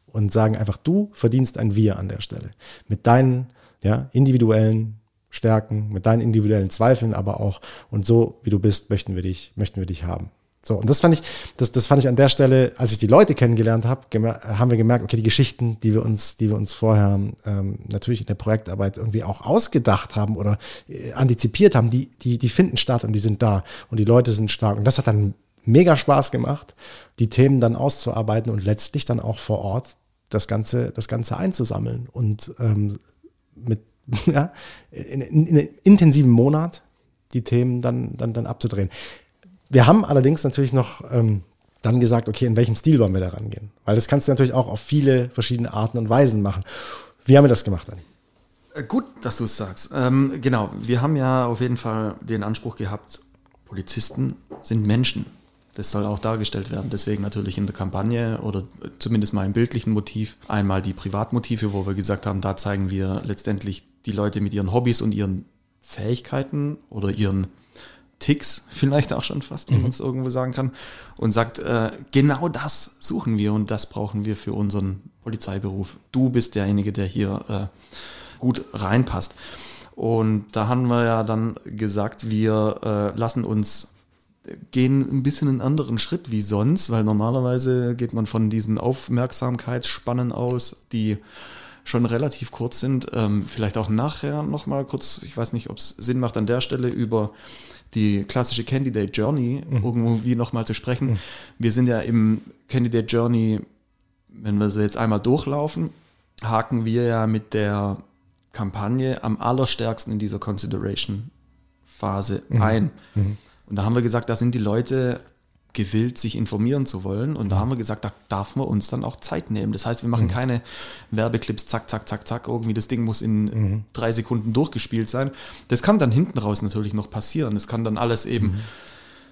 Und sagen einfach, du verdienst ein Wir an der Stelle. Mit deinen ja, individuellen Stärken, mit deinen individuellen Zweifeln, aber auch, und so wie du bist, möchten wir dich, möchten wir dich haben. So, und das fand ich, das, das fand ich an der Stelle, als ich die Leute kennengelernt habe, haben wir gemerkt, okay, die Geschichten, die wir uns, die wir uns vorher ähm, natürlich in der Projektarbeit irgendwie auch ausgedacht haben oder äh, antizipiert haben, die, die, die finden statt und die sind da und die Leute sind stark. Und das hat dann mega Spaß gemacht, die Themen dann auszuarbeiten und letztlich dann auch vor Ort das Ganze, das Ganze einzusammeln und ähm, mit ja, in, in, in einem intensiven Monat die Themen dann, dann, dann abzudrehen. Wir haben allerdings natürlich noch ähm, dann gesagt, okay, in welchem Stil wollen wir da rangehen? Weil das kannst du natürlich auch auf viele verschiedene Arten und Weisen machen. Wie haben wir das gemacht dann? Äh, gut, dass du es sagst. Ähm, genau, wir haben ja auf jeden Fall den Anspruch gehabt, Polizisten sind Menschen. Das soll auch dargestellt werden. Deswegen natürlich in der Kampagne oder zumindest mal im bildlichen Motiv einmal die Privatmotive, wo wir gesagt haben, da zeigen wir letztendlich die Leute mit ihren Hobbys und ihren Fähigkeiten oder ihren Ticks vielleicht auch schon fast, wenn mhm. man es irgendwo sagen kann, und sagt, äh, genau das suchen wir und das brauchen wir für unseren Polizeiberuf. Du bist derjenige, der hier äh, gut reinpasst. Und da haben wir ja dann gesagt, wir äh, lassen uns gehen ein bisschen einen anderen Schritt wie sonst, weil normalerweise geht man von diesen Aufmerksamkeitsspannen aus, die schon relativ kurz sind. Ähm, vielleicht auch nachher nochmal kurz, ich weiß nicht, ob es Sinn macht, an der Stelle über die klassische Candidate Journey mhm. irgendwie nochmal zu sprechen. Mhm. Wir sind ja im Candidate Journey, wenn wir sie jetzt einmal durchlaufen, haken wir ja mit der Kampagne am allerstärksten in dieser Consideration-Phase mhm. ein. Mhm. Und da haben wir gesagt, da sind die Leute gewillt, sich informieren zu wollen. Und da mhm. haben wir gesagt, da darf man uns dann auch Zeit nehmen. Das heißt, wir machen mhm. keine Werbeclips, zack, zack, zack, zack. Irgendwie das Ding muss in mhm. drei Sekunden durchgespielt sein. Das kann dann hinten raus natürlich noch passieren. Das kann dann alles eben mhm.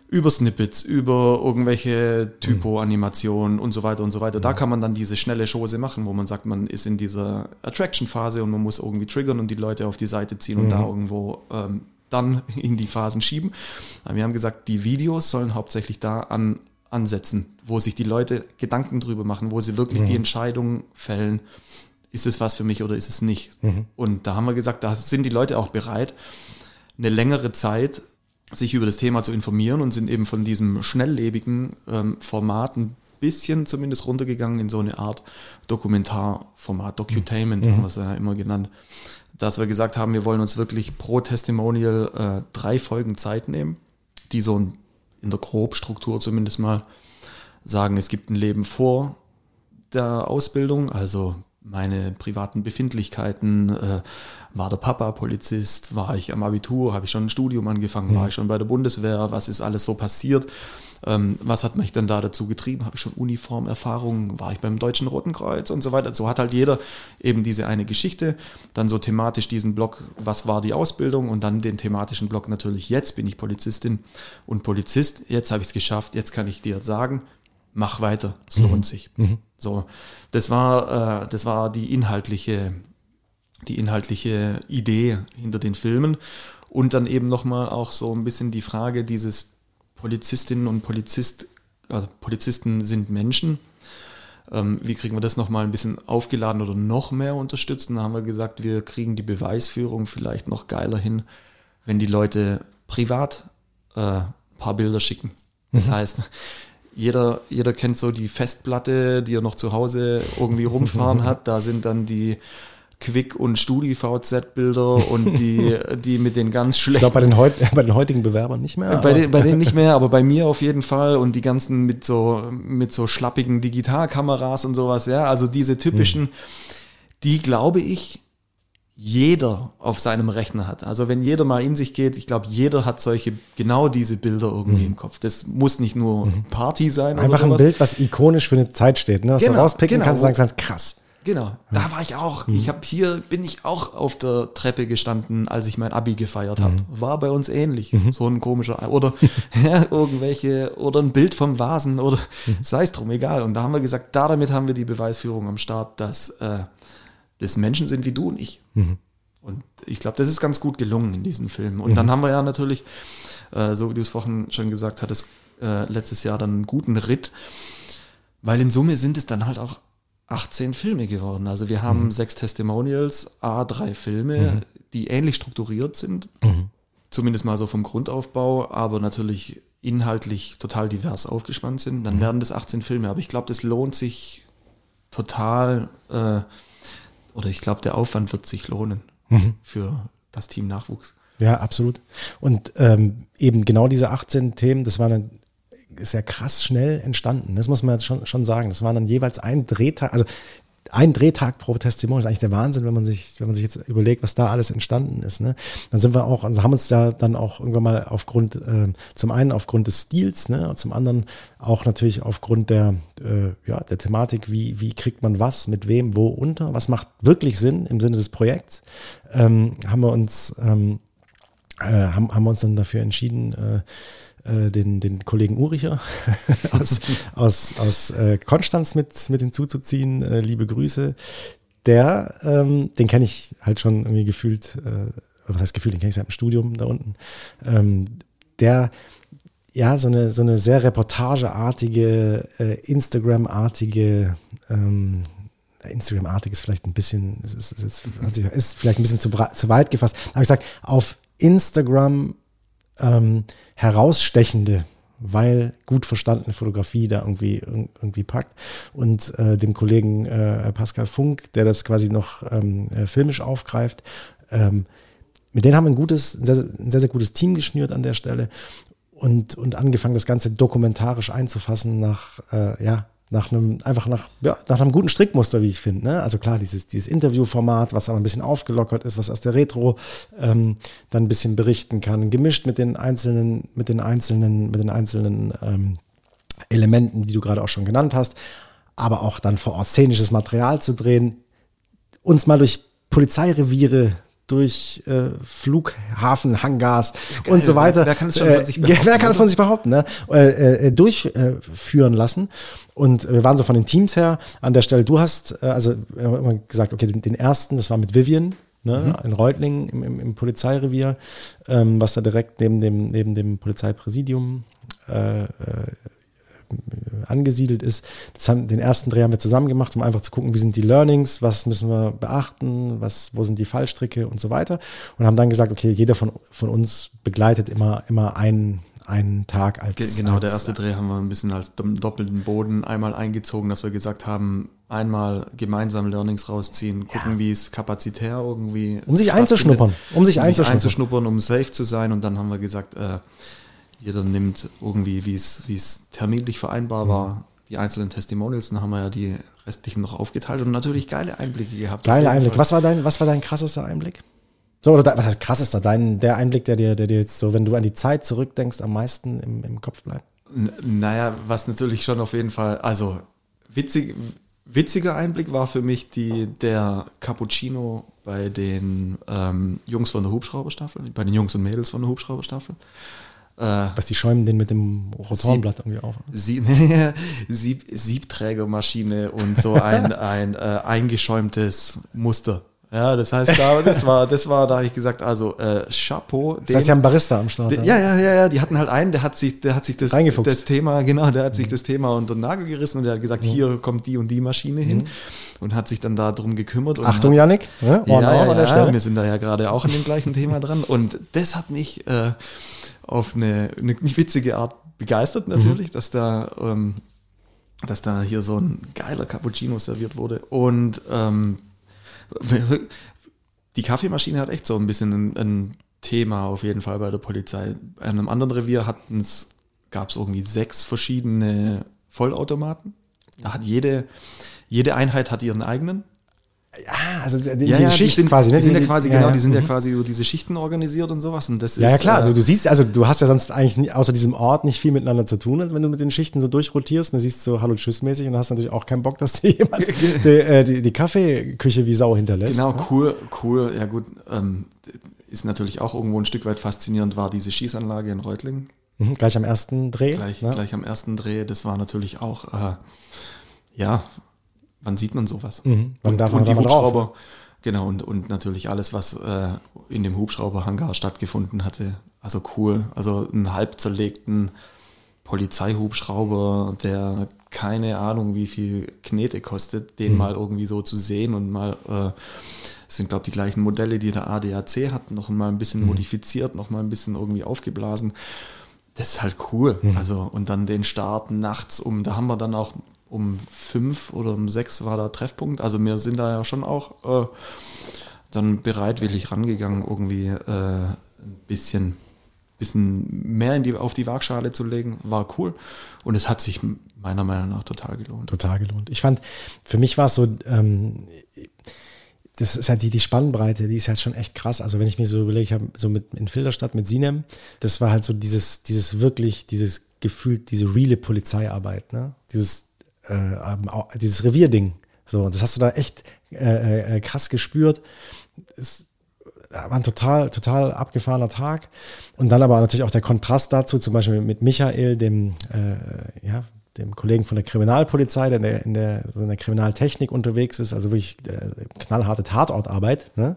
über Snippets, über irgendwelche Typo-Animationen und so weiter und so weiter. Da kann man dann diese schnelle Chose machen, wo man sagt, man ist in dieser Attraction-Phase und man muss irgendwie triggern und die Leute auf die Seite ziehen und da irgendwo ähm, dann in die Phasen schieben. Wir haben gesagt, die Videos sollen hauptsächlich da an, ansetzen, wo sich die Leute Gedanken drüber machen, wo sie wirklich mhm. die Entscheidung fällen, ist es was für mich oder ist es nicht. Mhm. Und da haben wir gesagt, da sind die Leute auch bereit, eine längere Zeit sich über das Thema zu informieren und sind eben von diesem schnelllebigen ähm, Format ein bisschen zumindest runtergegangen in so eine Art Dokumentarformat, Docutainment mhm. haben wir es ja immer genannt dass wir gesagt haben, wir wollen uns wirklich pro Testimonial äh, drei Folgen Zeit nehmen, die so in der Grobstruktur zumindest mal sagen, es gibt ein Leben vor der Ausbildung, also meine privaten Befindlichkeiten, äh, war der Papa Polizist, war ich am Abitur, habe ich schon ein Studium angefangen, war ich schon bei der Bundeswehr, was ist alles so passiert was hat mich denn da dazu getrieben? Habe ich schon Uniformerfahrungen? War ich beim Deutschen Roten Kreuz und so weiter? So hat halt jeder eben diese eine Geschichte. Dann so thematisch diesen Block, was war die Ausbildung? Und dann den thematischen Block natürlich, jetzt bin ich Polizistin und Polizist. Jetzt habe ich es geschafft. Jetzt kann ich dir sagen, mach weiter. Es lohnt mhm. sich. Mhm. So, das war, äh, das war die inhaltliche, die inhaltliche Idee hinter den Filmen. Und dann eben nochmal auch so ein bisschen die Frage dieses Polizistinnen und Polizist, also Polizisten sind Menschen. Ähm, wie kriegen wir das nochmal ein bisschen aufgeladen oder noch mehr unterstützt? Da haben wir gesagt, wir kriegen die Beweisführung vielleicht noch geiler hin, wenn die Leute privat äh, ein paar Bilder schicken. Das mhm. heißt, jeder, jeder kennt so die Festplatte, die er noch zu Hause irgendwie rumfahren hat. Da sind dann die Quick- und Studi-VZ-Bilder und die, die mit den ganz schlechten. Ich glaube, bei, den heut, bei den heutigen Bewerbern nicht mehr. Bei, den, bei denen nicht mehr, aber bei mir auf jeden Fall und die ganzen mit so, mit so schlappigen Digitalkameras und sowas, ja. Also diese typischen, hm. die glaube ich, jeder auf seinem Rechner hat. Also wenn jeder mal in sich geht, ich glaube, jeder hat solche, genau diese Bilder irgendwie mhm. im Kopf. Das muss nicht nur mhm. Party sein. Einfach ein Bild, was ikonisch für eine Zeit steht, ne? was genau, du rauspicken genau. kannst und sagen, krass. Genau, da war ich auch. Mhm. Ich habe hier bin ich auch auf der Treppe gestanden, als ich mein Abi gefeiert habe. Mhm. War bei uns ähnlich. Mhm. So ein komischer oder ja, irgendwelche oder ein Bild vom Vasen oder mhm. sei es drum, egal. Und da haben wir gesagt, da damit haben wir die Beweisführung am Start, dass äh, das Menschen sind wie du und ich. Mhm. Und ich glaube, das ist ganz gut gelungen in diesem Film. Und dann mhm. haben wir ja natürlich, äh, so wie du es vorhin schon gesagt hattest, äh, letztes Jahr dann einen guten Ritt. Weil in Summe sind es dann halt auch 18 Filme geworden. Also wir haben mhm. sechs Testimonials, A, drei Filme, mhm. die ähnlich strukturiert sind. Mhm. Zumindest mal so vom Grundaufbau, aber natürlich inhaltlich total divers aufgespannt sind. Dann mhm. werden das 18 Filme. Aber ich glaube, das lohnt sich total, äh, oder ich glaube, der Aufwand wird sich lohnen mhm. für das Team Nachwuchs. Ja, absolut. Und ähm, eben genau diese 18 Themen, das waren dann ist ja krass schnell entstanden. Das muss man jetzt schon, schon sagen. Das waren dann jeweils ein Drehtag, also ein Drehtag pro Testimonial. Ist eigentlich der Wahnsinn, wenn man sich, wenn man sich jetzt überlegt, was da alles entstanden ist. Ne? Dann sind wir auch, also haben uns da dann auch irgendwann mal aufgrund, äh, zum einen aufgrund des Stils, ne, und zum anderen auch natürlich aufgrund der, äh, ja, der Thematik, wie, wie kriegt man was, mit wem, wo unter, was macht wirklich Sinn im Sinne des Projekts, ähm, haben wir uns, ähm, äh, haben, haben wir uns dann dafür entschieden, äh, äh, den, den Kollegen Uricher aus, aus, aus äh, Konstanz mit, mit hinzuzuziehen. Äh, liebe Grüße. Der, ähm, den kenne ich halt schon irgendwie gefühlt, äh, was heißt gefühlt, den kenne ich seit dem Studium da unten. Ähm, der ja, so eine, so eine sehr reportageartige, äh, Instagram-artige, ähm, Instagram-artig ist vielleicht ein bisschen, ist, ist, ist, ist vielleicht ein bisschen zu, zu weit gefasst. Aber ich sage, auf Instagram ähm, herausstechende, weil gut verstandene Fotografie da irgendwie, irgendwie packt. Und äh, dem Kollegen äh, Pascal Funk, der das quasi noch ähm, äh, filmisch aufgreift, ähm, mit denen haben wir ein gutes, ein sehr, ein sehr, sehr gutes Team geschnürt an der Stelle und, und angefangen, das Ganze dokumentarisch einzufassen nach, äh, ja, nach einem, einfach nach, ja, nach einem guten Strickmuster, wie ich finde. Ne? Also klar, dieses, dieses Interviewformat, was aber ein bisschen aufgelockert ist, was aus der Retro ähm, dann ein bisschen berichten kann, gemischt mit den einzelnen, mit den einzelnen, mit den einzelnen ähm, Elementen, die du gerade auch schon genannt hast, aber auch dann vor Ort szenisches Material zu drehen, uns mal durch Polizeireviere durch äh, Flughafen, Hangars ja, und so weiter. Wer, kann es schon von sich behaupten? Äh, wer kann es von sich behaupten? Ne? Äh, äh, durchführen lassen. Und wir waren so von den Teams her an der Stelle. Du hast, äh, also wir haben immer gesagt, okay, den, den ersten, das war mit Vivian, ne, mhm. in Reutlingen im, im, im Polizeirevier, ähm, was da direkt neben dem, neben dem Polizeipräsidium äh, äh, angesiedelt ist. Das haben, den ersten Dreh haben wir zusammen gemacht, um einfach zu gucken, wie sind die Learnings, was müssen wir beachten, was, wo sind die Fallstricke und so weiter. Und haben dann gesagt, okay, jeder von, von uns begleitet immer, immer einen, einen Tag als. Genau, als, der erste Dreh haben wir ein bisschen als doppelten Boden einmal eingezogen, dass wir gesagt haben, einmal gemeinsam Learnings rausziehen, gucken, ja. wie es kapazitär irgendwie. Um sich einzuschnuppern. Um sich, um einzuschnuppern. sich einzuschnuppern, um safe zu sein. Und dann haben wir gesagt, äh, jeder nimmt irgendwie, wie es, terminlich vereinbar mhm. war, die einzelnen Testimonials. Dann haben wir ja die restlichen noch aufgeteilt und natürlich geile Einblicke gehabt. Geile Einblick. Was war dein, was war dein krassester Einblick? So, oder was heißt krassester? Dein, der Einblick, der dir, der dir jetzt so, wenn du an die Zeit zurückdenkst, am meisten im, im Kopf bleibt? N naja, was natürlich schon auf jeden Fall, also witzig, witziger Einblick war für mich die, der Cappuccino bei den ähm, Jungs von der Hubschrauberstaffel, bei den Jungs und Mädels von der Hubschrauberstaffel. Äh, Was die schäumen den mit dem Rotorenblatt irgendwie auf. Sieb, Sieb, Siebträgermaschine und so ein, ein äh, eingeschäumtes Muster. Ja, das heißt, da, das war, das war, da habe ich gesagt, also äh, Chapeau. Das heißt, ja ein Barista am Start. Den, ja, ja, ja, ja, die hatten halt einen, der hat sich, der hat sich das, das Thema, genau, der hat sich mhm. das Thema unter den Nagel gerissen und der hat gesagt, mhm. hier kommt die und die Maschine hin mhm. und hat sich dann darum gekümmert. Achtung, hat, Janik, ja, ja, ja, ja, wir sind da ja gerade auch an dem gleichen Thema dran und das hat mich äh, auf eine, eine witzige Art begeistert natürlich, mhm. dass da ähm, dass da hier so ein geiler Cappuccino serviert wurde. Und ähm, die Kaffeemaschine hat echt so ein bisschen ein, ein, Thema auf jeden Fall bei der Polizei. An einem anderen Revier gab es irgendwie sechs verschiedene Vollautomaten. Da hat jede, jede Einheit hat ihren eigenen. Ja, also die, ja, ja, Schichten die sind, quasi, ne? Die sind ja quasi, ja, genau, die sind ja mhm. quasi über diese Schichten organisiert und sowas. Und das ja, ist, ja, klar. Äh, du, du, siehst, also du hast ja sonst eigentlich nie, außer diesem Ort nicht viel miteinander zu tun, wenn du mit den Schichten so durchrotierst. Dann siehst du so Hallo Tschüss mäßig und hast natürlich auch keinen Bock, dass dir jemand die, äh, die, die, Kaffeeküche wie Sau hinterlässt. Genau, ne? cool, cool. Ja gut, ähm, ist natürlich auch irgendwo ein Stück weit faszinierend, war diese Schießanlage in Reutlingen. Mhm, gleich am ersten Dreh. Gleich, ne? gleich am ersten Dreh. Das war natürlich auch, äh, ja, wann sieht man sowas? Mhm. Und, darf man und die Hubschrauber. Drauf? Genau, und, und natürlich alles, was äh, in dem Hubschrauberhangar stattgefunden hatte. Also cool. Also einen halb zerlegten Polizeihubschrauber, der keine Ahnung, wie viel Knete kostet, den mhm. mal irgendwie so zu sehen und mal, äh, sind glaube ich die gleichen Modelle, die der ADAC hat, noch mal ein bisschen mhm. modifiziert, noch mal ein bisschen irgendwie aufgeblasen. Das ist halt cool. Mhm. Also, und dann den Start nachts um, da haben wir dann auch um fünf oder um sechs war der Treffpunkt. Also wir sind da ja schon auch äh, dann bereitwillig rangegangen, irgendwie äh, ein bisschen, bisschen mehr die, auf die Waagschale zu legen. War cool. Und es hat sich meiner Meinung nach total gelohnt. Total gelohnt. Ich fand, für mich war es so, ähm, das ist halt die, die Spannbreite, die ist halt schon echt krass. Also wenn ich mir so überlege, ich habe so mit in Filderstadt mit Sinem, das war halt so dieses, dieses wirklich, dieses Gefühl, diese reale Polizeiarbeit, ne? Dieses äh, dieses Revierding. So, das hast du da echt äh, äh, äh krass gespürt. Es war ein total, total abgefahrener Tag. Und dann aber natürlich auch der Kontrast dazu, zum Beispiel mit Michael, dem, äh, ja, dem Kollegen von der Kriminalpolizei, der in der, in der, in der Kriminaltechnik unterwegs ist, also wirklich äh, knallharte Tatortarbeit. Ne?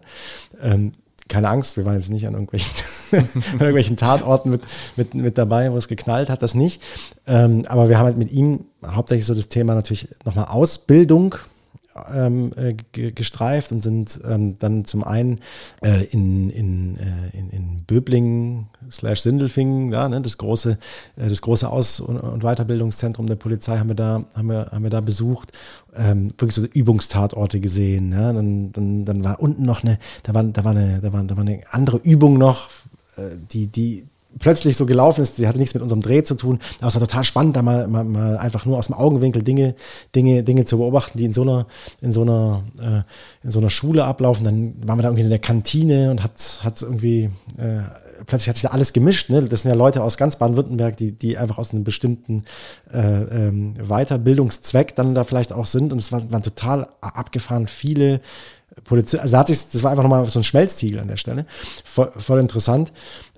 Ähm, keine Angst, wir waren jetzt nicht an irgendwelchen, an irgendwelchen Tatorten mit, mit, mit dabei, wo es geknallt hat, das nicht. Ähm, aber wir haben halt mit ihm hauptsächlich so das Thema natürlich nochmal Ausbildung ähm, äh, gestreift und sind ähm, dann zum einen äh, in, in, äh, in, in Böblingen slash Sindelfingen, ja, ne, das große, äh, das große Aus- und, Weiterbildungszentrum der Polizei haben wir da, haben wir, haben wir da besucht, ähm, wirklich so Übungstatorte gesehen. Ja, dann, dann, dann war unten noch eine, da war, da war eine, da war, da war eine andere Übung noch, äh, die, die, plötzlich so gelaufen ist, die hatte nichts mit unserem Dreh zu tun. Aber es war total spannend, da mal, mal, mal einfach nur aus dem Augenwinkel Dinge, Dinge, Dinge zu beobachten, die in so einer, in so einer, äh, in so einer Schule ablaufen. Dann waren wir da irgendwie in der Kantine und hat, hat irgendwie, äh, plötzlich hat sich da alles gemischt. Ne? Das sind ja Leute aus ganz Baden-Württemberg, die, die einfach aus einem bestimmten äh, ähm, Weiterbildungszweck dann da vielleicht auch sind. Und es waren, waren total abgefahren viele Polizisten. Also da hat sich, das war einfach nochmal so ein Schmelztiegel an der Stelle. Voll, voll interessant.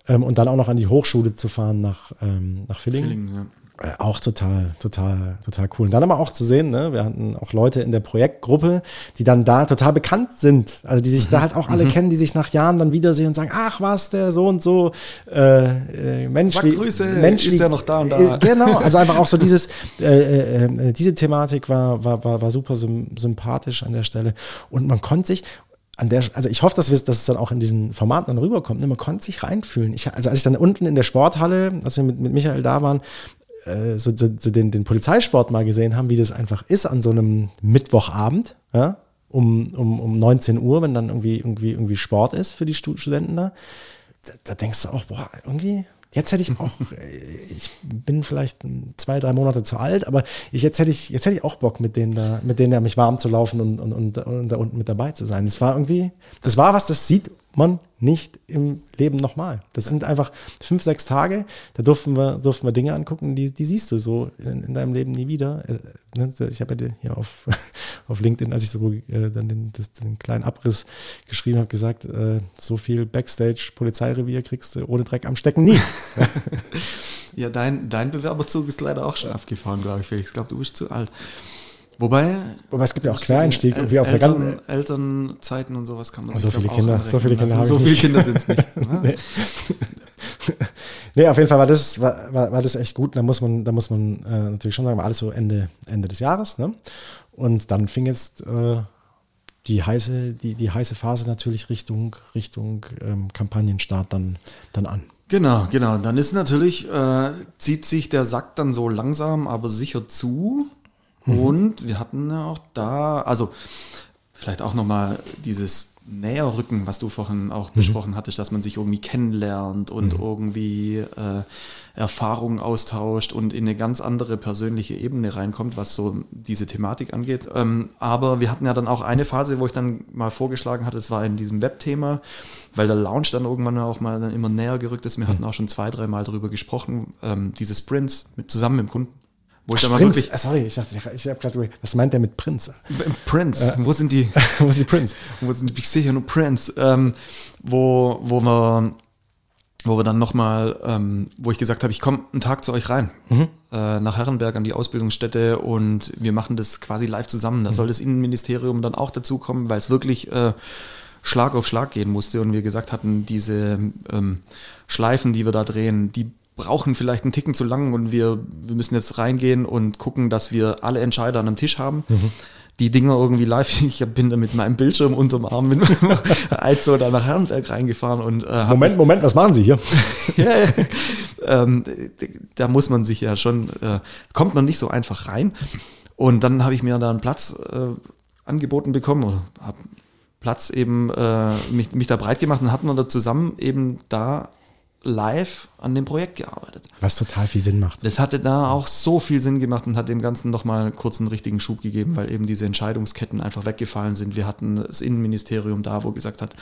Ähm, und dann auch noch an die Hochschule zu fahren nach, ähm, nach Villingen. Villingen ja. Äh, auch total, total, total cool. Und dann aber auch zu sehen, ne, wir hatten auch Leute in der Projektgruppe, die dann da total bekannt sind, also die sich mhm. da halt auch alle mhm. kennen, die sich nach Jahren dann wiedersehen und sagen, ach was, der so und so, äh, äh Mensch, Sag wie, Grüße, Mensch, ist wie, der noch da und da? Äh, genau, also einfach auch so dieses, äh, äh, äh, diese Thematik war, war, war, war super sympathisch an der Stelle und man konnte sich, an der, also ich hoffe, dass, wir, dass es dann auch in diesen Formaten dann rüberkommt. Ne? Man konnte sich reinfühlen. Ich, also als ich dann unten in der Sporthalle, als wir mit, mit Michael da waren, äh, so, so, so den, den Polizeisport mal gesehen haben, wie das einfach ist an so einem Mittwochabend, ja, um, um, um 19 Uhr, wenn dann irgendwie, irgendwie, irgendwie Sport ist für die Studenten da, da, da denkst du auch, boah, irgendwie, Jetzt hätte ich auch, äh, ich bin vielleicht zwei, drei Monate zu alt, aber ich, jetzt hätte ich, jetzt hätte ich auch Bock, mit denen da, mit denen da mich warm zu laufen und, und, und, und da unten mit dabei zu sein. Das war irgendwie, das war was, das sieht man nicht im Leben nochmal. Das sind einfach fünf, sechs Tage, da durften wir, durften wir Dinge angucken, die, die siehst du so in, in deinem Leben nie wieder. Äh, ne, ich habe ja hier auf, auf LinkedIn, als ich so äh, dann den, das, den kleinen Abriss geschrieben habe, gesagt, äh, so viel Backstage-Polizeirevier kriegst du ohne Dreck am Stecken nie. ja, dein, dein Bewerberzug ist leider auch schon abgefahren, glaube ich, Felix. Ich glaube, du bist zu alt. Wobei, Wobei es gibt ja auch Quereinstieg irgendwie auf Eltern, der ganzen Elternzeiten und sowas kann man so viele Kinder, so viele Kinder also, So viele Kinder sind es nicht. Ne? nee. nee. auf jeden Fall war das war, war, war das echt gut. Da muss man da muss man äh, natürlich schon sagen, war alles so Ende Ende des Jahres. Ne? Und dann fing jetzt äh, die heiße die die heiße Phase natürlich Richtung Richtung ähm, Kampagnenstart dann dann an. Genau, genau. Dann ist natürlich äh, zieht sich der Sack dann so langsam, aber sicher zu. Mhm. Und wir hatten ja auch da, also vielleicht auch nochmal dieses näher rücken, was du vorhin auch mhm. besprochen hattest, dass man sich irgendwie kennenlernt und mhm. irgendwie äh, Erfahrungen austauscht und in eine ganz andere persönliche Ebene reinkommt, was so diese Thematik angeht. Ähm, aber wir hatten ja dann auch eine Phase, wo ich dann mal vorgeschlagen hatte, es war in diesem Webthema, weil der Launch dann irgendwann auch mal dann immer näher gerückt ist. Wir hatten mhm. auch schon zwei, drei Mal darüber gesprochen, ähm, diese Sprints mit, zusammen mit dem Kunden. Wo ich Ach, Prinz. Wirklich, ah, sorry, ich dachte, ich, ich habe gerade was meint der mit Prinz? Prinz, äh, wo sind die? wo sind die Prinz? Wo sind, ich sehe hier nur Prinz. Ähm, wo, wo wir, wo wir dann nochmal, ähm, wo ich gesagt habe, ich komme einen Tag zu euch rein, mhm. äh, nach Herrenberg an die Ausbildungsstätte und wir machen das quasi live zusammen. Da mhm. soll das Innenministerium dann auch dazukommen, weil es wirklich äh, Schlag auf Schlag gehen musste und wir gesagt hatten, diese ähm, Schleifen, die wir da drehen, die brauchen vielleicht einen Ticken zu lang und wir, wir müssen jetzt reingehen und gucken, dass wir alle Entscheider an einem Tisch haben. Mhm. Die Dinger irgendwie live, ich bin da mit meinem Bildschirm unterm Arm mit als so da nach Herrenberg reingefahren und äh, Moment, Moment, was machen Sie hier? ja, ja. Ähm, da muss man sich ja schon, äh, kommt man nicht so einfach rein. Und dann habe ich mir da einen Platz äh, angeboten bekommen, oder habe Platz eben äh, mich, mich da breit gemacht und hatten wir da zusammen eben da live an dem Projekt gearbeitet. Was total viel Sinn macht. Das hatte da auch so viel Sinn gemacht und hat dem Ganzen nochmal kurz einen richtigen Schub gegeben, weil eben diese Entscheidungsketten einfach weggefallen sind. Wir hatten das Innenministerium da, wo gesagt hat,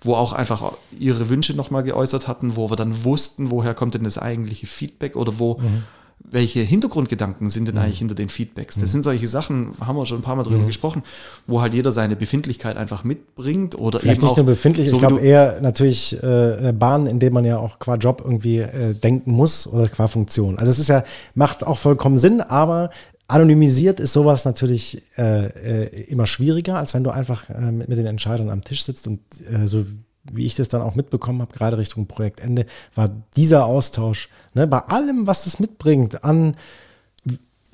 wo auch einfach ihre Wünsche nochmal geäußert hatten, wo wir dann wussten, woher kommt denn das eigentliche Feedback oder wo mhm welche Hintergrundgedanken sind denn mhm. eigentlich hinter den Feedbacks? Das mhm. sind solche Sachen, haben wir schon ein paar Mal drüber mhm. gesprochen, wo halt jeder seine Befindlichkeit einfach mitbringt oder Vielleicht eben nicht auch, nur befindlich, so ich glaube eher natürlich äh, Bahnen, in denen man ja auch qua Job irgendwie äh, denken muss oder qua Funktion. Also es ist ja, macht auch vollkommen Sinn, aber Anonymisiert ist sowas natürlich äh, äh, immer schwieriger, als wenn du einfach äh, mit, den Entscheidern am Tisch sitzt und äh, so wie ich das dann auch mitbekommen habe, gerade Richtung Projektende, war dieser Austausch, ne, bei allem, was das mitbringt, an,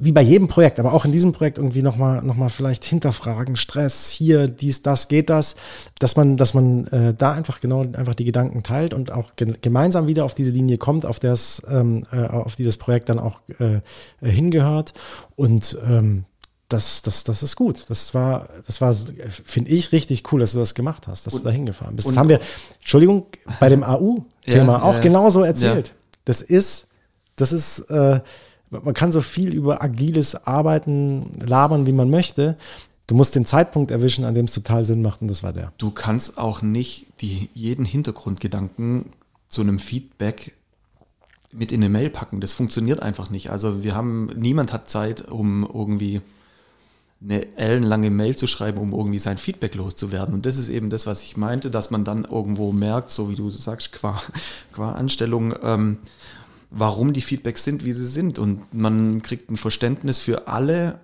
wie bei jedem Projekt, aber auch in diesem Projekt irgendwie nochmal noch mal vielleicht hinterfragen, Stress, hier, dies, das, geht das, dass man, dass man äh, da einfach genau einfach die Gedanken teilt und auch ge gemeinsam wieder auf diese Linie kommt, auf, das, ähm, äh, auf die das Projekt dann auch äh, hingehört. Und ähm, das, das, das ist gut. Das war, das war, finde ich, richtig cool, dass du das gemacht hast, dass und, du da hingefahren bist. Das haben wir, Entschuldigung, bei dem AU-Thema ja, auch ja, genauso erzählt. Ja. Das ist, das ist, äh, man kann so viel über agiles Arbeiten labern, wie man möchte. Du musst den Zeitpunkt erwischen, an dem es total Sinn macht, und das war der. Du kannst auch nicht die, jeden Hintergrundgedanken zu einem Feedback mit in eine Mail packen. Das funktioniert einfach nicht. Also wir haben, niemand hat Zeit, um irgendwie eine ellenlange Mail zu schreiben, um irgendwie sein Feedback loszuwerden. Und das ist eben das, was ich meinte, dass man dann irgendwo merkt, so wie du sagst, qua, qua Anstellung, ähm, warum die Feedbacks sind, wie sie sind. Und man kriegt ein Verständnis für alle,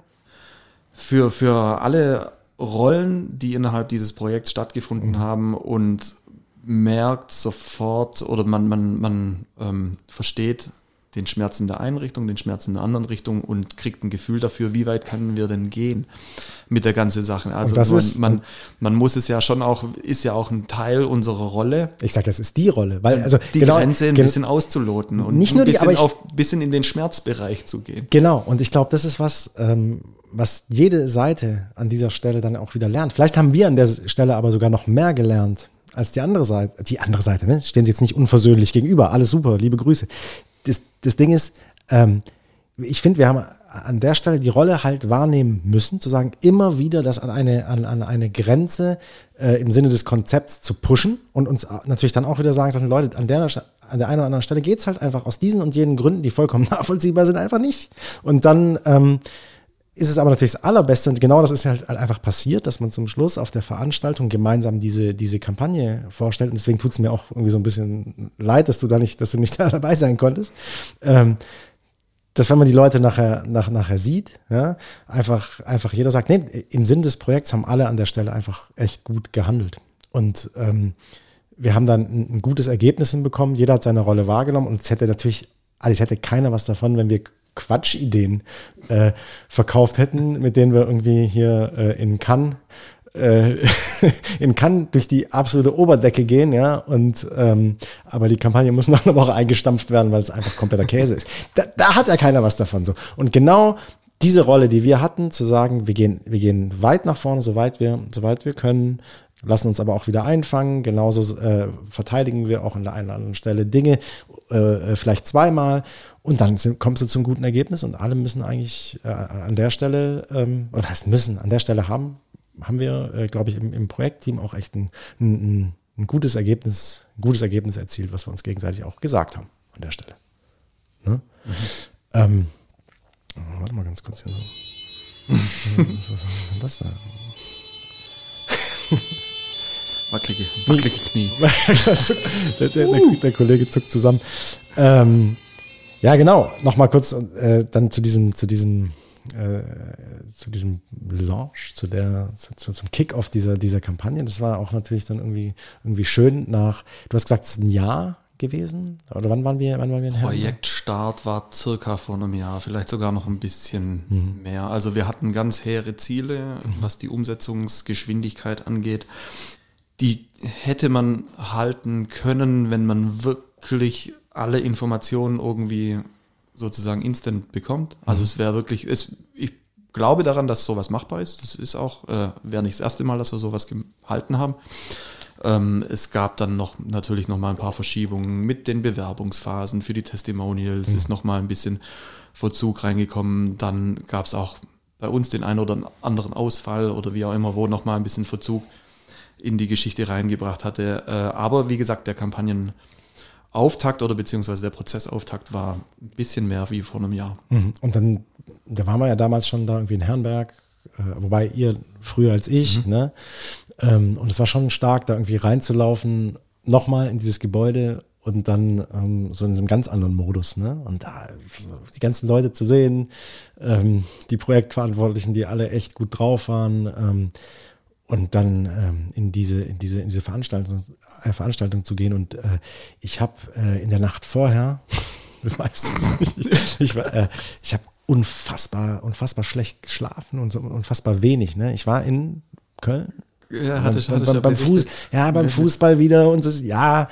für, für alle Rollen, die innerhalb dieses Projekts stattgefunden mhm. haben und merkt sofort oder man, man, man ähm, versteht, den Schmerz in der einen Richtung, den Schmerz in der anderen Richtung und kriegt ein Gefühl dafür, wie weit können wir denn gehen mit der ganzen Sache. Also man, ist, man, man, muss es ja schon auch, ist ja auch ein Teil unserer Rolle. Ich sage, das ist die Rolle, weil also die genau, Grenze ein bisschen auszuloten und nicht nur ein bisschen, die, auf, bisschen in den Schmerzbereich zu gehen. Genau, und ich glaube, das ist was, ähm, was jede Seite an dieser Stelle dann auch wieder lernt. Vielleicht haben wir an der Stelle aber sogar noch mehr gelernt als die andere Seite. Die andere Seite, ne? Stehen sie jetzt nicht unversöhnlich gegenüber. Alles super, liebe Grüße das, das Ding ist, ähm, ich finde, wir haben an der Stelle die Rolle halt wahrnehmen müssen, zu sagen, immer wieder das an eine, an, an eine Grenze äh, im Sinne des Konzepts zu pushen und uns natürlich dann auch wieder sagen, dass Leute, an der, an der einen oder anderen Stelle geht es halt einfach aus diesen und jenen Gründen, die vollkommen nachvollziehbar sind, einfach nicht. Und dann ähm, ist es aber natürlich das Allerbeste und genau das ist halt einfach passiert, dass man zum Schluss auf der Veranstaltung gemeinsam diese, diese Kampagne vorstellt. Und deswegen tut es mir auch irgendwie so ein bisschen leid, dass du da nicht, dass du nicht da dabei sein konntest. Ähm, dass wenn man die Leute nachher, nach, nachher sieht, ja, einfach, einfach jeder sagt, nee, im Sinn des Projekts haben alle an der Stelle einfach echt gut gehandelt. Und ähm, wir haben dann ein, ein gutes Ergebnis hinbekommen. Jeder hat seine Rolle wahrgenommen und es hätte natürlich, alles hätte keiner was davon, wenn wir Quatschideen äh, verkauft hätten, mit denen wir irgendwie hier äh, in Cannes äh, in Cannes durch die absolute Oberdecke gehen, ja, und ähm, aber die Kampagne muss noch eine Woche eingestampft werden, weil es einfach kompletter Käse ist. Da, da hat ja keiner was davon so. Und genau diese Rolle, die wir hatten, zu sagen, wir gehen, wir gehen weit nach vorne, soweit wir, soweit wir können, lassen uns aber auch wieder einfangen. Genauso äh, verteidigen wir auch an der einen oder anderen Stelle Dinge, äh, äh vielleicht zweimal. Und dann sind, kommst du zum guten Ergebnis und alle müssen eigentlich äh, an der Stelle, ähm, oder heißt müssen, an der Stelle haben, haben wir, äh, glaube ich, im, im Projektteam auch echt ein, ein, ein, gutes Ergebnis, ein gutes Ergebnis erzielt, was wir uns gegenseitig auch gesagt haben an der Stelle. Ne? Mhm. Ähm, warte mal ganz kurz hier. was, was, was ist denn das da? Wackelige, wackelige Knie. der, der, der, der, Kollege zuckt zusammen. Ähm, ja, genau. Nochmal kurz äh, dann zu diesem, zu diesem, äh, zu diesem Launch, zu der, zu, zum Kick-off dieser, dieser Kampagne. Das war auch natürlich dann irgendwie, irgendwie schön nach, du hast gesagt, es ist ein Jahr gewesen? Oder wann waren wir, wann waren wir in Projektstart war circa vor einem Jahr, vielleicht sogar noch ein bisschen mhm. mehr. Also wir hatten ganz hehre Ziele, mhm. was die Umsetzungsgeschwindigkeit angeht. Die hätte man halten können, wenn man wirklich alle Informationen irgendwie sozusagen instant bekommt. Also mhm. es wäre wirklich, es, ich glaube daran, dass sowas machbar ist. Das ist auch, äh, wäre nicht das erste Mal, dass wir sowas gehalten haben. Ähm, es gab dann noch natürlich noch mal ein paar Verschiebungen mit den Bewerbungsphasen für die Testimonials, mhm. ist noch mal ein bisschen Verzug reingekommen. Dann gab es auch bei uns den einen oder anderen Ausfall oder wie auch immer, wo noch mal ein bisschen Verzug in die Geschichte reingebracht hatte. Äh, aber wie gesagt, der Kampagnenauftakt oder beziehungsweise der Prozessauftakt war ein bisschen mehr wie vor einem Jahr. Mhm. Und dann, da waren wir ja damals schon da irgendwie in Herrenberg, äh, wobei ihr früher als ich, mhm. ne? Ähm, und es war schon stark, da irgendwie reinzulaufen, nochmal in dieses Gebäude und dann ähm, so in einem ganz anderen Modus, ne? Und da die ganzen Leute zu sehen, ähm, die Projektverantwortlichen, die alle echt gut drauf waren, ähm, und dann ähm, in diese in diese in diese Veranstaltung äh, Veranstaltung zu gehen und äh, ich habe äh, in der Nacht vorher, du weißt es nicht, ich war äh, ich habe unfassbar unfassbar schlecht geschlafen und so unfassbar wenig, ne? Ich war in Köln ja, hatte ich, hatte beim, ich beim Fuß, ja, beim Fußball wieder und das, ja,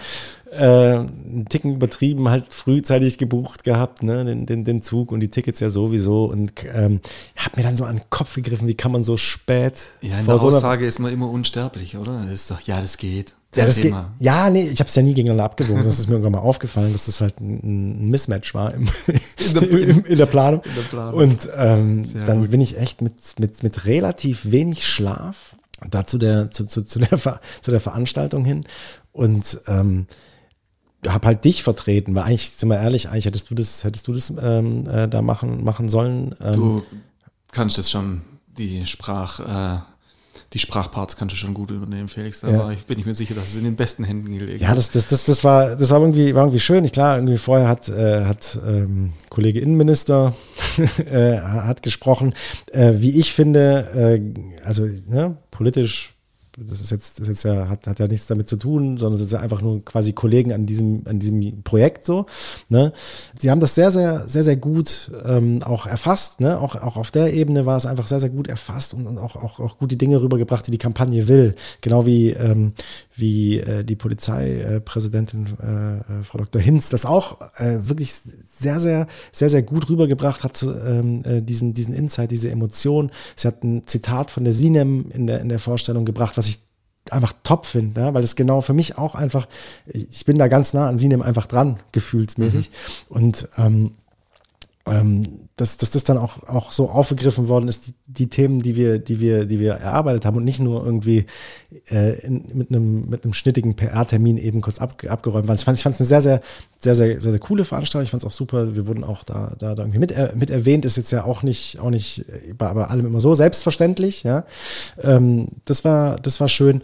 äh, einen Ticken übertrieben, halt frühzeitig gebucht gehabt, ne, den, den, den Zug und die Tickets ja sowieso und ähm, hab mir dann so an den Kopf gegriffen, wie kann man so spät. Ja, in der so Aussage ist man immer unsterblich, oder? Das ist doch, ja, das geht. Ja, das geht, ja, nee, ich habe es ja nie gegeneinander abgewogen. Das ist mir irgendwann mal aufgefallen, dass das halt ein, Mismatch war im, in, der, in, in, der Planung. In der Planung. Und ähm, dann gut. bin ich echt mit, mit, mit relativ wenig Schlaf da zu der, zu, zu, zu, der, zu der Veranstaltung hin und ähm, habe halt dich vertreten, weil eigentlich, sind wir ehrlich, eigentlich hättest du das, hättest du das ähm, äh, da machen, machen sollen. Ähm, du kannst es schon, die Sprach, äh, die Sprachparts kannst du schon gut übernehmen, Felix. Da ja. ich, bin ich mir sicher, dass es in den besten Händen gelegen Ja, das, das, das, das, war, das war, irgendwie, war irgendwie schön. Ich, klar, irgendwie vorher hat, äh, hat ähm, Kollege Innenminister äh, hat gesprochen. Äh, wie ich finde, äh, also ne, politisch das ist jetzt, das ist jetzt ja, hat, hat ja nichts damit zu tun, sondern sind ja einfach nur quasi Kollegen an diesem, an diesem Projekt so. Ne? Sie haben das sehr, sehr, sehr, sehr gut ähm, auch erfasst. Ne? Auch, auch auf der Ebene war es einfach sehr, sehr gut erfasst und, und auch, auch, auch gut die Dinge rübergebracht, die die Kampagne will. Genau wie, ähm, wie äh, die Polizeipräsidentin äh, äh, Frau Dr. Hinz das auch äh, wirklich sehr, sehr, sehr, sehr gut rübergebracht hat, zu, ähm, äh, diesen, diesen Insight, diese Emotion. Sie hat ein Zitat von der Sinem in der, in der Vorstellung gebracht, was ich einfach top finde, ja, weil es genau für mich auch einfach, ich bin da ganz nah an Sinem einfach dran, gefühlsmäßig. Mhm. Und ähm, ähm, dass, dass das dann auch, auch so aufgegriffen worden ist, die, die Themen, die wir, die wir, die wir erarbeitet haben und nicht nur irgendwie äh, in, mit einem mit einem schnittigen PR-Termin eben kurz ab, abgeräumt waren. Ich fand es eine sehr, sehr, sehr, sehr, sehr, sehr coole Veranstaltung. Ich fand es auch super. Wir wurden auch da, da, da irgendwie mit, äh, mit erwähnt. Ist jetzt ja auch nicht, auch nicht bei, bei allem immer so selbstverständlich. Ja, ähm, das war, das war schön.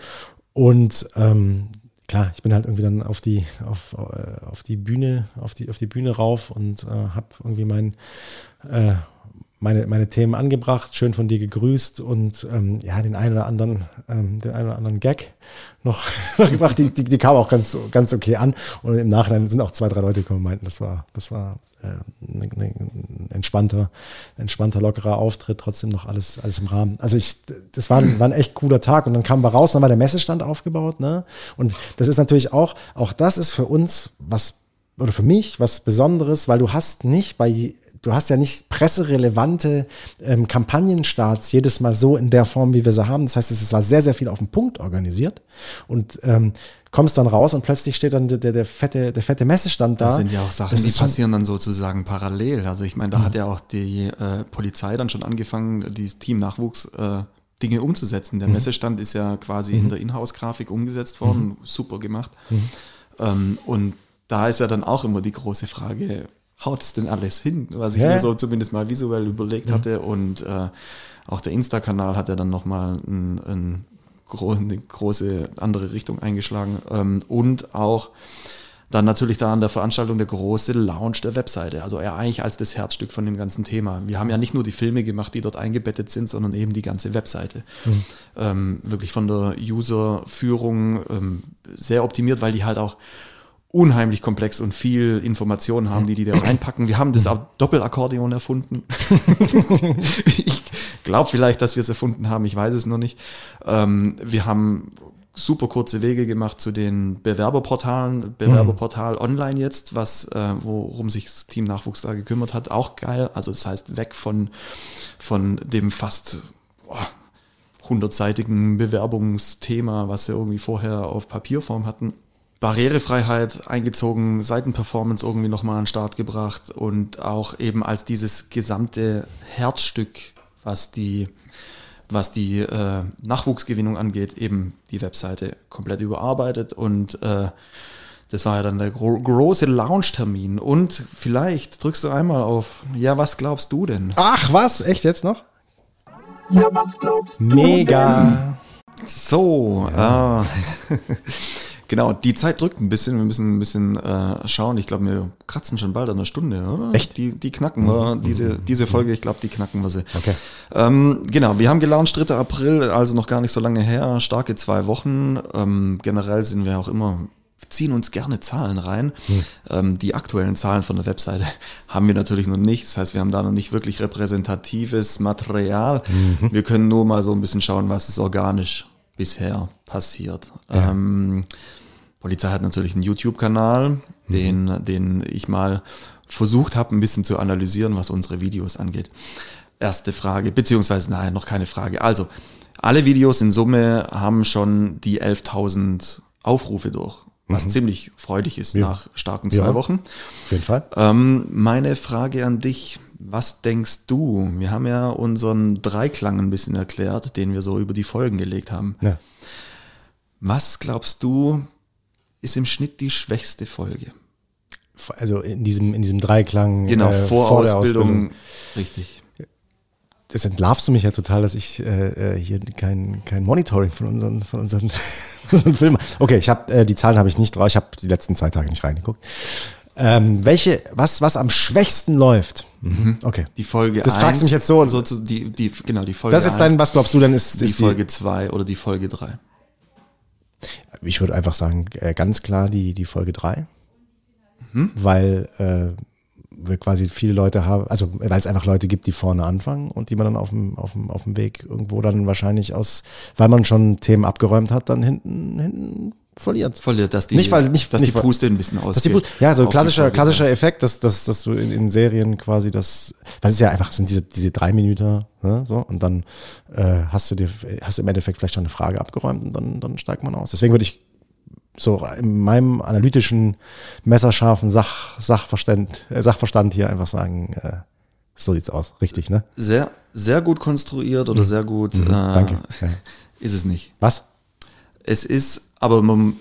Und ähm, klar, ich bin halt irgendwie dann auf die, auf, äh, auf die Bühne, auf die, auf die Bühne rauf und äh, habe irgendwie mein, äh, meine, meine Themen angebracht, schön von dir gegrüßt und ähm, ja, den einen oder anderen, ähm, den einen oder anderen Gag noch, noch gebracht. Die, die, die kam auch ganz, ganz okay an. Und im Nachhinein sind auch zwei, drei Leute gekommen und meinten, das war, das war äh, ein, ein entspannter, entspannter, lockerer Auftritt, trotzdem noch alles, alles im Rahmen. Also ich, das war ein, war ein echt cooler Tag und dann kamen wir raus, dann war der Messestand aufgebaut, ne? Und das ist natürlich auch, auch das ist für uns was, oder für mich was Besonderes, weil du hast nicht bei du hast ja nicht presserelevante ähm, Kampagnenstarts jedes Mal so in der Form, wie wir sie haben. Das heißt, es war sehr, sehr viel auf den Punkt organisiert und ähm, kommst dann raus und plötzlich steht dann der, der, der fette, der fette Messestand da. Das sind ja auch Sachen, die passieren dann sozusagen parallel. Also ich meine, da mhm. hat ja auch die äh, Polizei dann schon angefangen, dieses Team Nachwuchs äh, Dinge umzusetzen. Der mhm. Messestand ist ja quasi mhm. in der Inhouse-Grafik umgesetzt worden, mhm. super gemacht. Mhm. Ähm, und da ist ja dann auch immer die große Frage, haut es denn alles hin, was ich ja. mir so zumindest mal visuell überlegt hatte. Und äh, auch der Insta-Kanal hat ja dann nochmal ein, ein, eine große andere Richtung eingeschlagen. Ähm, und auch dann natürlich da an der Veranstaltung der große Launch der Webseite. Also eher eigentlich als das Herzstück von dem ganzen Thema. Wir haben ja nicht nur die Filme gemacht, die dort eingebettet sind, sondern eben die ganze Webseite. Mhm. Ähm, wirklich von der User-Führung ähm, sehr optimiert, weil die halt auch unheimlich komplex und viel Informationen haben, die die da reinpacken. Wir haben das Doppelakkordeon erfunden. ich glaube vielleicht, dass wir es erfunden haben, ich weiß es noch nicht. Ähm, wir haben super kurze Wege gemacht zu den Bewerberportalen, Bewerberportal mhm. online jetzt, was äh, worum sich das Team Nachwuchs da gekümmert hat, auch geil. Also das heißt weg von von dem fast boah, hundertseitigen Bewerbungsthema, was wir irgendwie vorher auf Papierform hatten Barrierefreiheit eingezogen, Seitenperformance irgendwie nochmal an den Start gebracht und auch eben als dieses gesamte Herzstück, was die, was die äh, Nachwuchsgewinnung angeht, eben die Webseite komplett überarbeitet und äh, das war ja dann der gro große Launch-Termin. Und vielleicht drückst du einmal auf, ja, was glaubst du denn? Ach, was? Echt jetzt noch? Ja, was glaubst du? Mega. So, ja. ah. Genau, die Zeit drückt ein bisschen. Wir müssen ein bisschen äh, schauen. Ich glaube, wir kratzen schon bald an der Stunde, oder? Echt? Die, die knacken wir. Mhm. Diese, diese Folge, ich glaube, die knacken wir sie. Okay. Ähm, genau, wir haben gelauncht 3. April, also noch gar nicht so lange her. Starke zwei Wochen. Ähm, generell sind wir auch immer ziehen uns gerne Zahlen rein. Hm. Ähm, die aktuellen Zahlen von der Webseite haben wir natürlich noch nicht. Das heißt, wir haben da noch nicht wirklich repräsentatives Material. Mhm. Wir können nur mal so ein bisschen schauen, was ist organisch bisher passiert. Ja. Ähm, Polizei hat natürlich einen YouTube-Kanal, mhm. den, den ich mal versucht habe, ein bisschen zu analysieren, was unsere Videos angeht. Erste Frage, beziehungsweise nein, noch keine Frage. Also, alle Videos in Summe haben schon die 11.000 Aufrufe durch, was mhm. ziemlich freudig ist ja. nach starken zwei ja, Wochen. Auf jeden Fall. Ähm, meine Frage an dich, was denkst du? Wir haben ja unseren Dreiklang ein bisschen erklärt, den wir so über die Folgen gelegt haben. Ja. Was glaubst du, ist im Schnitt die schwächste Folge. Also in diesem, in diesem Dreiklang. Genau, äh, vor, vor Ausbildung, Ausbildung. Richtig. Das entlarvst du mich ja total, dass ich äh, äh hier kein, kein Monitoring von unseren, von unseren, unseren Filmen. Okay, ich habe äh, die Zahlen habe ich nicht drauf. Ich habe die letzten zwei Tage nicht reingeguckt. Ähm, welche, was, was am schwächsten läuft? Mhm. Okay. Die Folge Das 1, fragst du mich jetzt so. so zu, die, die, genau, die Folge Das ist jetzt dein, was glaubst du denn ist, ist die Folge 2 oder die Folge 3? Ich würde einfach sagen, äh, ganz klar die, die Folge 3. Mhm. Weil äh, wir quasi viele Leute haben, also weil es einfach Leute gibt, die vorne anfangen und die man dann auf dem, auf dem, auf dem Weg irgendwo dann wahrscheinlich aus, weil man schon Themen abgeräumt hat, dann hinten, hinten verliert. Verliert, dass die, nicht, weil, nicht, dass nicht, die Puste ein bisschen ausgeht. ja, so ein klassischer, klassischer Effekt, dass, dass, dass du in, in Serien quasi das, weil es ja einfach sind diese, diese drei Minuten, ne, so, und dann äh, hast du dir, hast im Endeffekt vielleicht schon eine Frage abgeräumt und dann, dann steigt man aus. Deswegen würde ich so in meinem analytischen, messerscharfen Sach, Sachverstand, äh, Sachverstand hier einfach sagen, äh, so sieht's aus, richtig, ne? Sehr, sehr gut konstruiert oder mhm. sehr gut. Mhm, äh, danke. Ist es nicht. Was? Es ist aber man,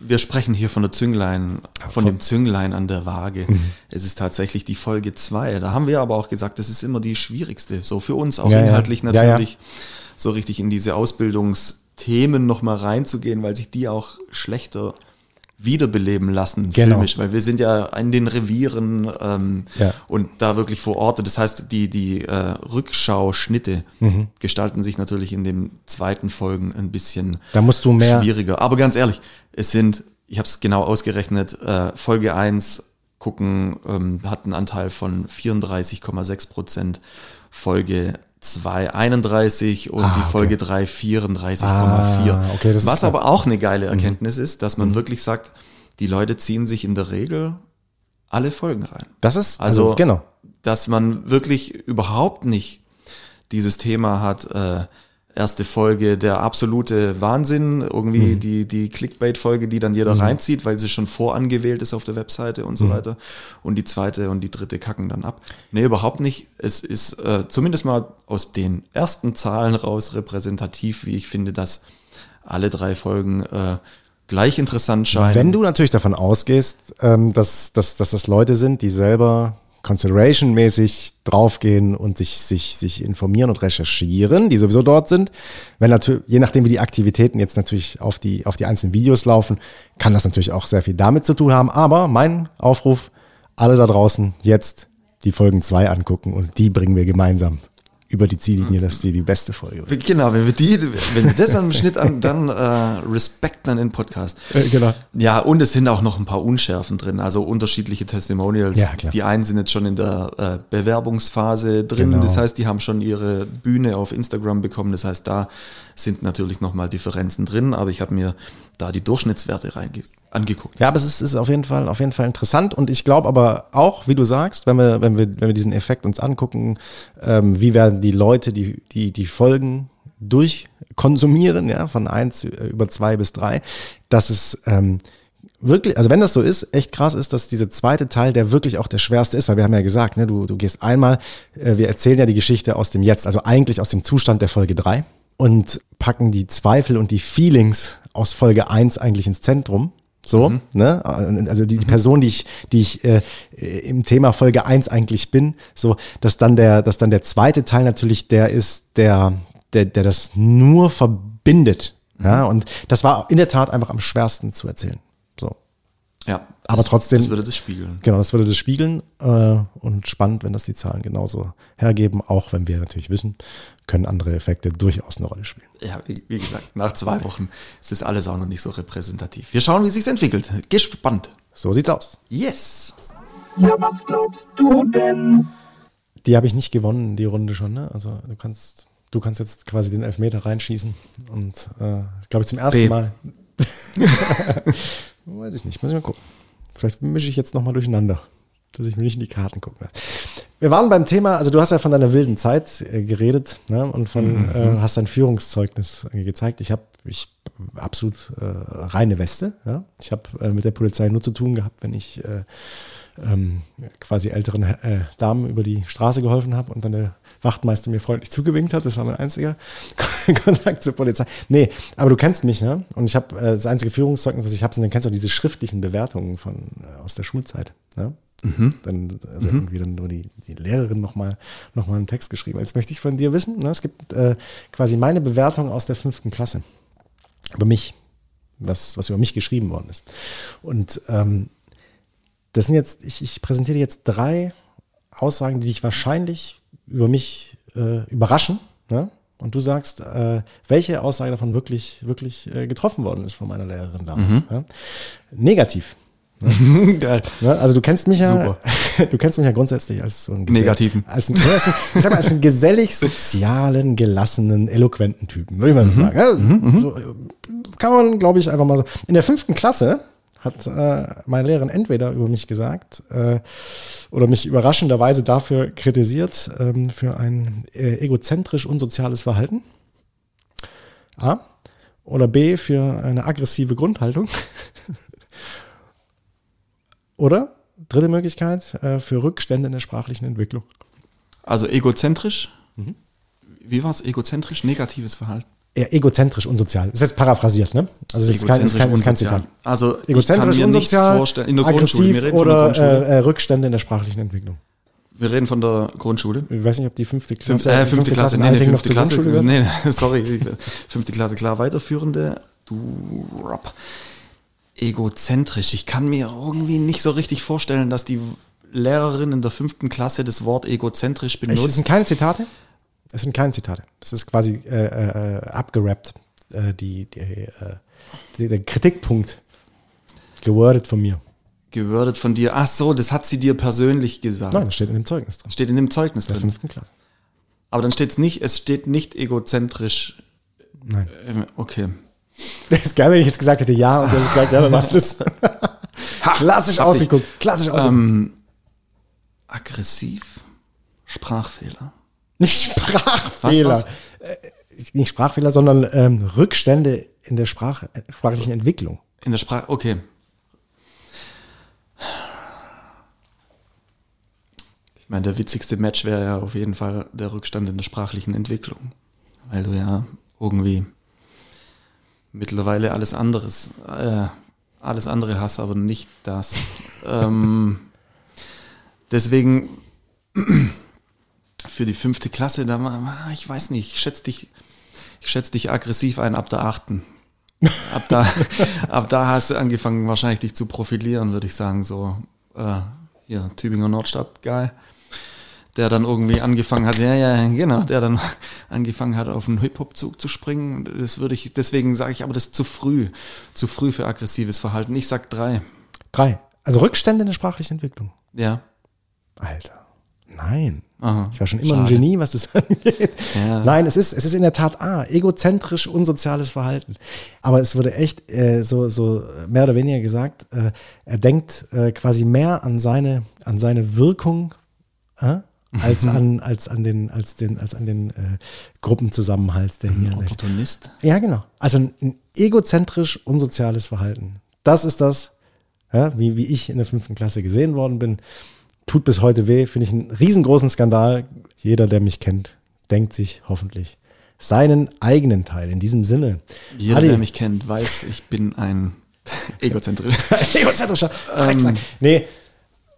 wir sprechen hier von der Zünglein, von dem Zünglein an der Waage. Mhm. Es ist tatsächlich die Folge zwei. Da haben wir aber auch gesagt, das ist immer die schwierigste. So für uns auch ja, inhaltlich ja. natürlich ja, so richtig in diese Ausbildungsthemen nochmal reinzugehen, weil sich die auch schlechter wiederbeleben lassen, genau. filmisch, weil wir sind ja in den Revieren ähm, ja. und da wirklich vor Ort. Das heißt, die, die äh, Rückschauschnitte mhm. gestalten sich natürlich in den zweiten Folgen ein bisschen da musst du mehr schwieriger. Aber ganz ehrlich, es sind, ich habe es genau ausgerechnet, äh, Folge 1 gucken, ähm, hat einen Anteil von 34,6 Prozent, Folge 2 31 und ah, die Folge okay. 3 34,4. Ah, okay, Was aber auch eine geile mhm. Erkenntnis mhm. ist, dass man mhm. wirklich sagt, die Leute ziehen sich in der Regel alle Folgen rein. Das ist also, also genau. dass man wirklich überhaupt nicht dieses Thema hat, äh, erste Folge der absolute Wahnsinn, irgendwie mhm. die, die Clickbait-Folge, die dann jeder mhm. reinzieht, weil sie schon vorangewählt ist auf der Webseite und so mhm. weiter. Und die zweite und die dritte kacken dann ab. Nee, überhaupt nicht. Es ist äh, zumindest mal aus den ersten Zahlen raus repräsentativ, wie ich finde, dass alle drei Folgen äh, gleich interessant scheinen. Wenn du natürlich davon ausgehst, ähm, dass, dass, dass das Leute sind, die selber Consideration-mäßig draufgehen und sich, sich, sich informieren und recherchieren, die sowieso dort sind. Wenn natürlich, je nachdem, wie die Aktivitäten jetzt natürlich auf die, auf die einzelnen Videos laufen, kann das natürlich auch sehr viel damit zu tun haben. Aber mein Aufruf, alle da draußen jetzt die Folgen zwei angucken und die bringen wir gemeinsam über die Ziellinie, dass die die beste Folge wird. Genau, wenn wir die, wenn wir das am Schnitt an, dann äh, Respekt dann in Podcast. Äh, genau. Ja, und es sind auch noch ein paar Unschärfen drin, also unterschiedliche Testimonials. Ja, klar. Die einen sind jetzt schon in der äh, Bewerbungsphase drin, genau. das heißt, die haben schon ihre Bühne auf Instagram bekommen, das heißt, da sind natürlich nochmal Differenzen drin, aber ich habe mir da die Durchschnittswerte reinge angeguckt. Ja, aber es ist, ist auf jeden Fall, auf jeden Fall interessant und ich glaube aber auch, wie du sagst, wenn wir, wenn wir, wenn wir diesen Effekt uns angucken, ähm, wie werden die Leute, die, die, die Folgen durchkonsumieren, ja, von eins über zwei bis drei, dass es, ähm, wirklich, also wenn das so ist, echt krass ist, dass dieser zweite Teil, der wirklich auch der schwerste ist, weil wir haben ja gesagt, ne, du, du gehst einmal, äh, wir erzählen ja die Geschichte aus dem Jetzt, also eigentlich aus dem Zustand der Folge drei und packen die Zweifel und die Feelings aus Folge eins eigentlich ins Zentrum so, mhm. ne? Also die, die, Person, die ich, die ich äh, im Thema Folge 1 eigentlich bin, so, dass dann der, dass dann der zweite Teil natürlich der ist, der, der, der das nur verbindet. Mhm. Ja, und das war in der Tat einfach am schwersten zu erzählen. Ja. Aber trotzdem. Das würde das spiegeln. Genau, das würde das spiegeln. Äh, und spannend, wenn das die Zahlen genauso hergeben, auch wenn wir natürlich wissen, können andere Effekte durchaus eine Rolle spielen. Ja, wie, wie gesagt, nach zwei Wochen ist das alles auch noch nicht so repräsentativ. Wir schauen, wie sich entwickelt. Gespannt. So sieht's aus. Yes. Ja, was glaubst du denn? Die habe ich nicht gewonnen, die Runde schon, ne? Also du kannst, du kannst jetzt quasi den Elfmeter reinschießen. Und äh, glaube ich zum ersten B. Mal. Weiß ich nicht, muss ich mal gucken. Vielleicht mische ich jetzt nochmal durcheinander, dass ich mir nicht in die Karten gucken lasse. Wir waren beim Thema, also du hast ja von deiner wilden Zeit äh, geredet ne, und von mhm. äh, hast dein Führungszeugnis äh, gezeigt. Ich habe ich absolut äh, reine Weste. Ja? Ich habe äh, mit der Polizei nur zu tun gehabt, wenn ich äh, ähm, quasi älteren Damen über die Straße geholfen habe und dann der Wachtmeister mir freundlich zugewinkt hat. Das war mein einziger Kontakt zur Polizei. Nee, aber du kennst mich, ne? Und ich habe äh, das einzige Führungszeugnis, was ich habe, sind dann kennst du auch diese schriftlichen Bewertungen von äh, aus der Schulzeit. Ne? Mhm. Dann also mhm. irgendwie dann nur die, die Lehrerin nochmal noch mal einen Text geschrieben. Jetzt möchte ich von dir wissen, ne? es gibt äh, quasi meine Bewertung aus der fünften Klasse über mich, was, was über mich geschrieben worden ist. Und ähm, das sind jetzt, ich, ich präsentiere jetzt drei Aussagen, die dich wahrscheinlich über mich äh, überraschen. Ne? Und du sagst, äh, welche Aussage davon wirklich, wirklich äh, getroffen worden ist von meiner Lehrerin damals. Mhm. Ja? Negativ. Ne? Geil. Ne? Also du kennst mich ja, Super. du kennst mich ja grundsätzlich als so ein negativen, als ein, als ein, ich sag mal, als einen gesellig sozialen, gelassenen, eloquenten Typen, würde ich mal so mhm. sagen. Ja, mhm. so, kann man, glaube ich, einfach mal so. In der fünften Klasse hat äh, meine Lehrerin entweder über mich gesagt äh, oder mich überraschenderweise dafür kritisiert, ähm, für ein äh, egozentrisch unsoziales Verhalten. A. Oder B. Für eine aggressive Grundhaltung. oder dritte Möglichkeit, äh, für Rückstände in der sprachlichen Entwicklung. Also egozentrisch? Mhm. Wie war es? Egozentrisch, negatives Verhalten? Eher egozentrisch unsozial. Das ist jetzt paraphrasiert, ne? Also das ist kein, ist kein, ist kein Zitat. Also egozentrisch unsozial, nicht vorstellen, in der Grundschule, wir oder äh, äh, Rückstände in der sprachlichen Entwicklung. Wir reden von der Grundschule. Ich weiß nicht, ob die fünfte Klasse. Fünf, äh, fünfte, fünfte Klasse, Klasse, nee, nee, fünfte Klasse. Nee, sorry, fünfte Klasse, klar, weiterführende. Du, Rob. Egozentrisch. Ich kann mir irgendwie nicht so richtig vorstellen, dass die Lehrerin in der fünften Klasse das Wort egozentrisch benutzt. Das sind keine Zitate? Es sind keine Zitate. Es ist quasi äh, äh, abgerappt, äh, die, die, äh, die, der Kritikpunkt gewordet von mir. Gewordet von dir. Ach so, das hat sie dir persönlich gesagt. Nein, das steht in dem Zeugnis drin. Steht in dem Zeugnis der drin. Der fünften Klasse. Aber dann steht es nicht, es steht nicht egozentrisch. Nein. Äh, okay. Das ist geil, wenn ich jetzt gesagt hätte, ja, und du hast gesagt, ja, dann machst du es. Klassisch ausgeguckt. Klassisch ausgeguckt. Ähm, aggressiv? Sprachfehler. Nicht Sprachfehler. Was, Äh, nicht Sprachfehler, sondern ähm, Rückstände in der Sprach, sprachlichen Entwicklung. In der Sprache, okay. Ich meine, der witzigste Match wäre ja auf jeden Fall der Rückstand in der sprachlichen Entwicklung. Weil du ja irgendwie mittlerweile alles anderes, äh, alles andere hast, aber nicht das. ähm, deswegen für die fünfte Klasse, da war, ich weiß nicht, ich schätze dich, ich schätze dich aggressiv ein ab der achten. Ab da, ab da hast du angefangen, wahrscheinlich dich zu profilieren, würde ich sagen. So, äh, hier, Tübinger Nordstadt, geil. Der dann irgendwie angefangen hat, ja, ja, genau, der dann angefangen hat, auf einen Hip-Hop-Zug zu springen. Das würde ich, deswegen sage ich, aber das ist zu früh. Zu früh für aggressives Verhalten. Ich sag drei. Drei. Also Rückstände in der sprachlichen Entwicklung. Ja. Alter. Nein. Aha. Ich war schon immer ein Schade. Genie, was das angeht. Ja. Nein, es ist, es ist in der Tat A, egozentrisch, unsoziales Verhalten. Aber es wurde echt äh, so, so mehr oder weniger gesagt, äh, er denkt äh, quasi mehr an seine, an seine Wirkung äh, als an, als an den, als den, als an den äh, Gruppenzusammenhalt, der hier. Opportunist. Ja, genau. Also ein, ein egozentrisch unsoziales Verhalten. Das ist das, ja, wie, wie ich in der fünften Klasse gesehen worden bin. Tut bis heute weh, finde ich einen riesengroßen Skandal. Jeder, der mich kennt, denkt sich hoffentlich seinen eigenen Teil. In diesem Sinne. Jeder, Adi, der mich kennt, weiß, ich bin ein Egozentrischer. egozentrischer Drecksack. nee,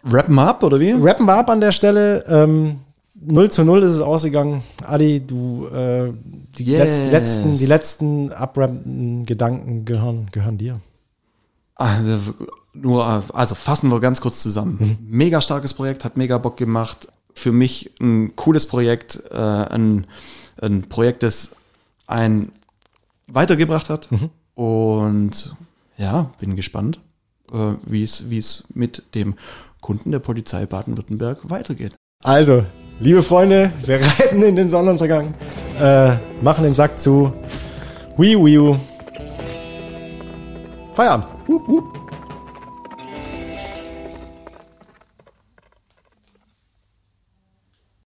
Rappen up, oder wie? rappen wir ab an der Stelle. Ähm, 0 zu 0 ist es ausgegangen. Adi, du, äh, die, Yes. letzten, die letzten abrappenden Gedanken gehören, gehören dir. Also, nur, also fassen wir ganz kurz zusammen. Mega starkes Projekt, hat mega Bock gemacht. Für mich ein cooles Projekt, äh, ein, ein Projekt, das einen weitergebracht hat. Und ja, bin gespannt, äh, wie es wie es mit dem Kunden der Polizei Baden-Württemberg weitergeht. Also, liebe Freunde, wir reiten in den Sonnenuntergang, äh, machen den Sack zu. Wii Wii. Feierabend. Wup, wup.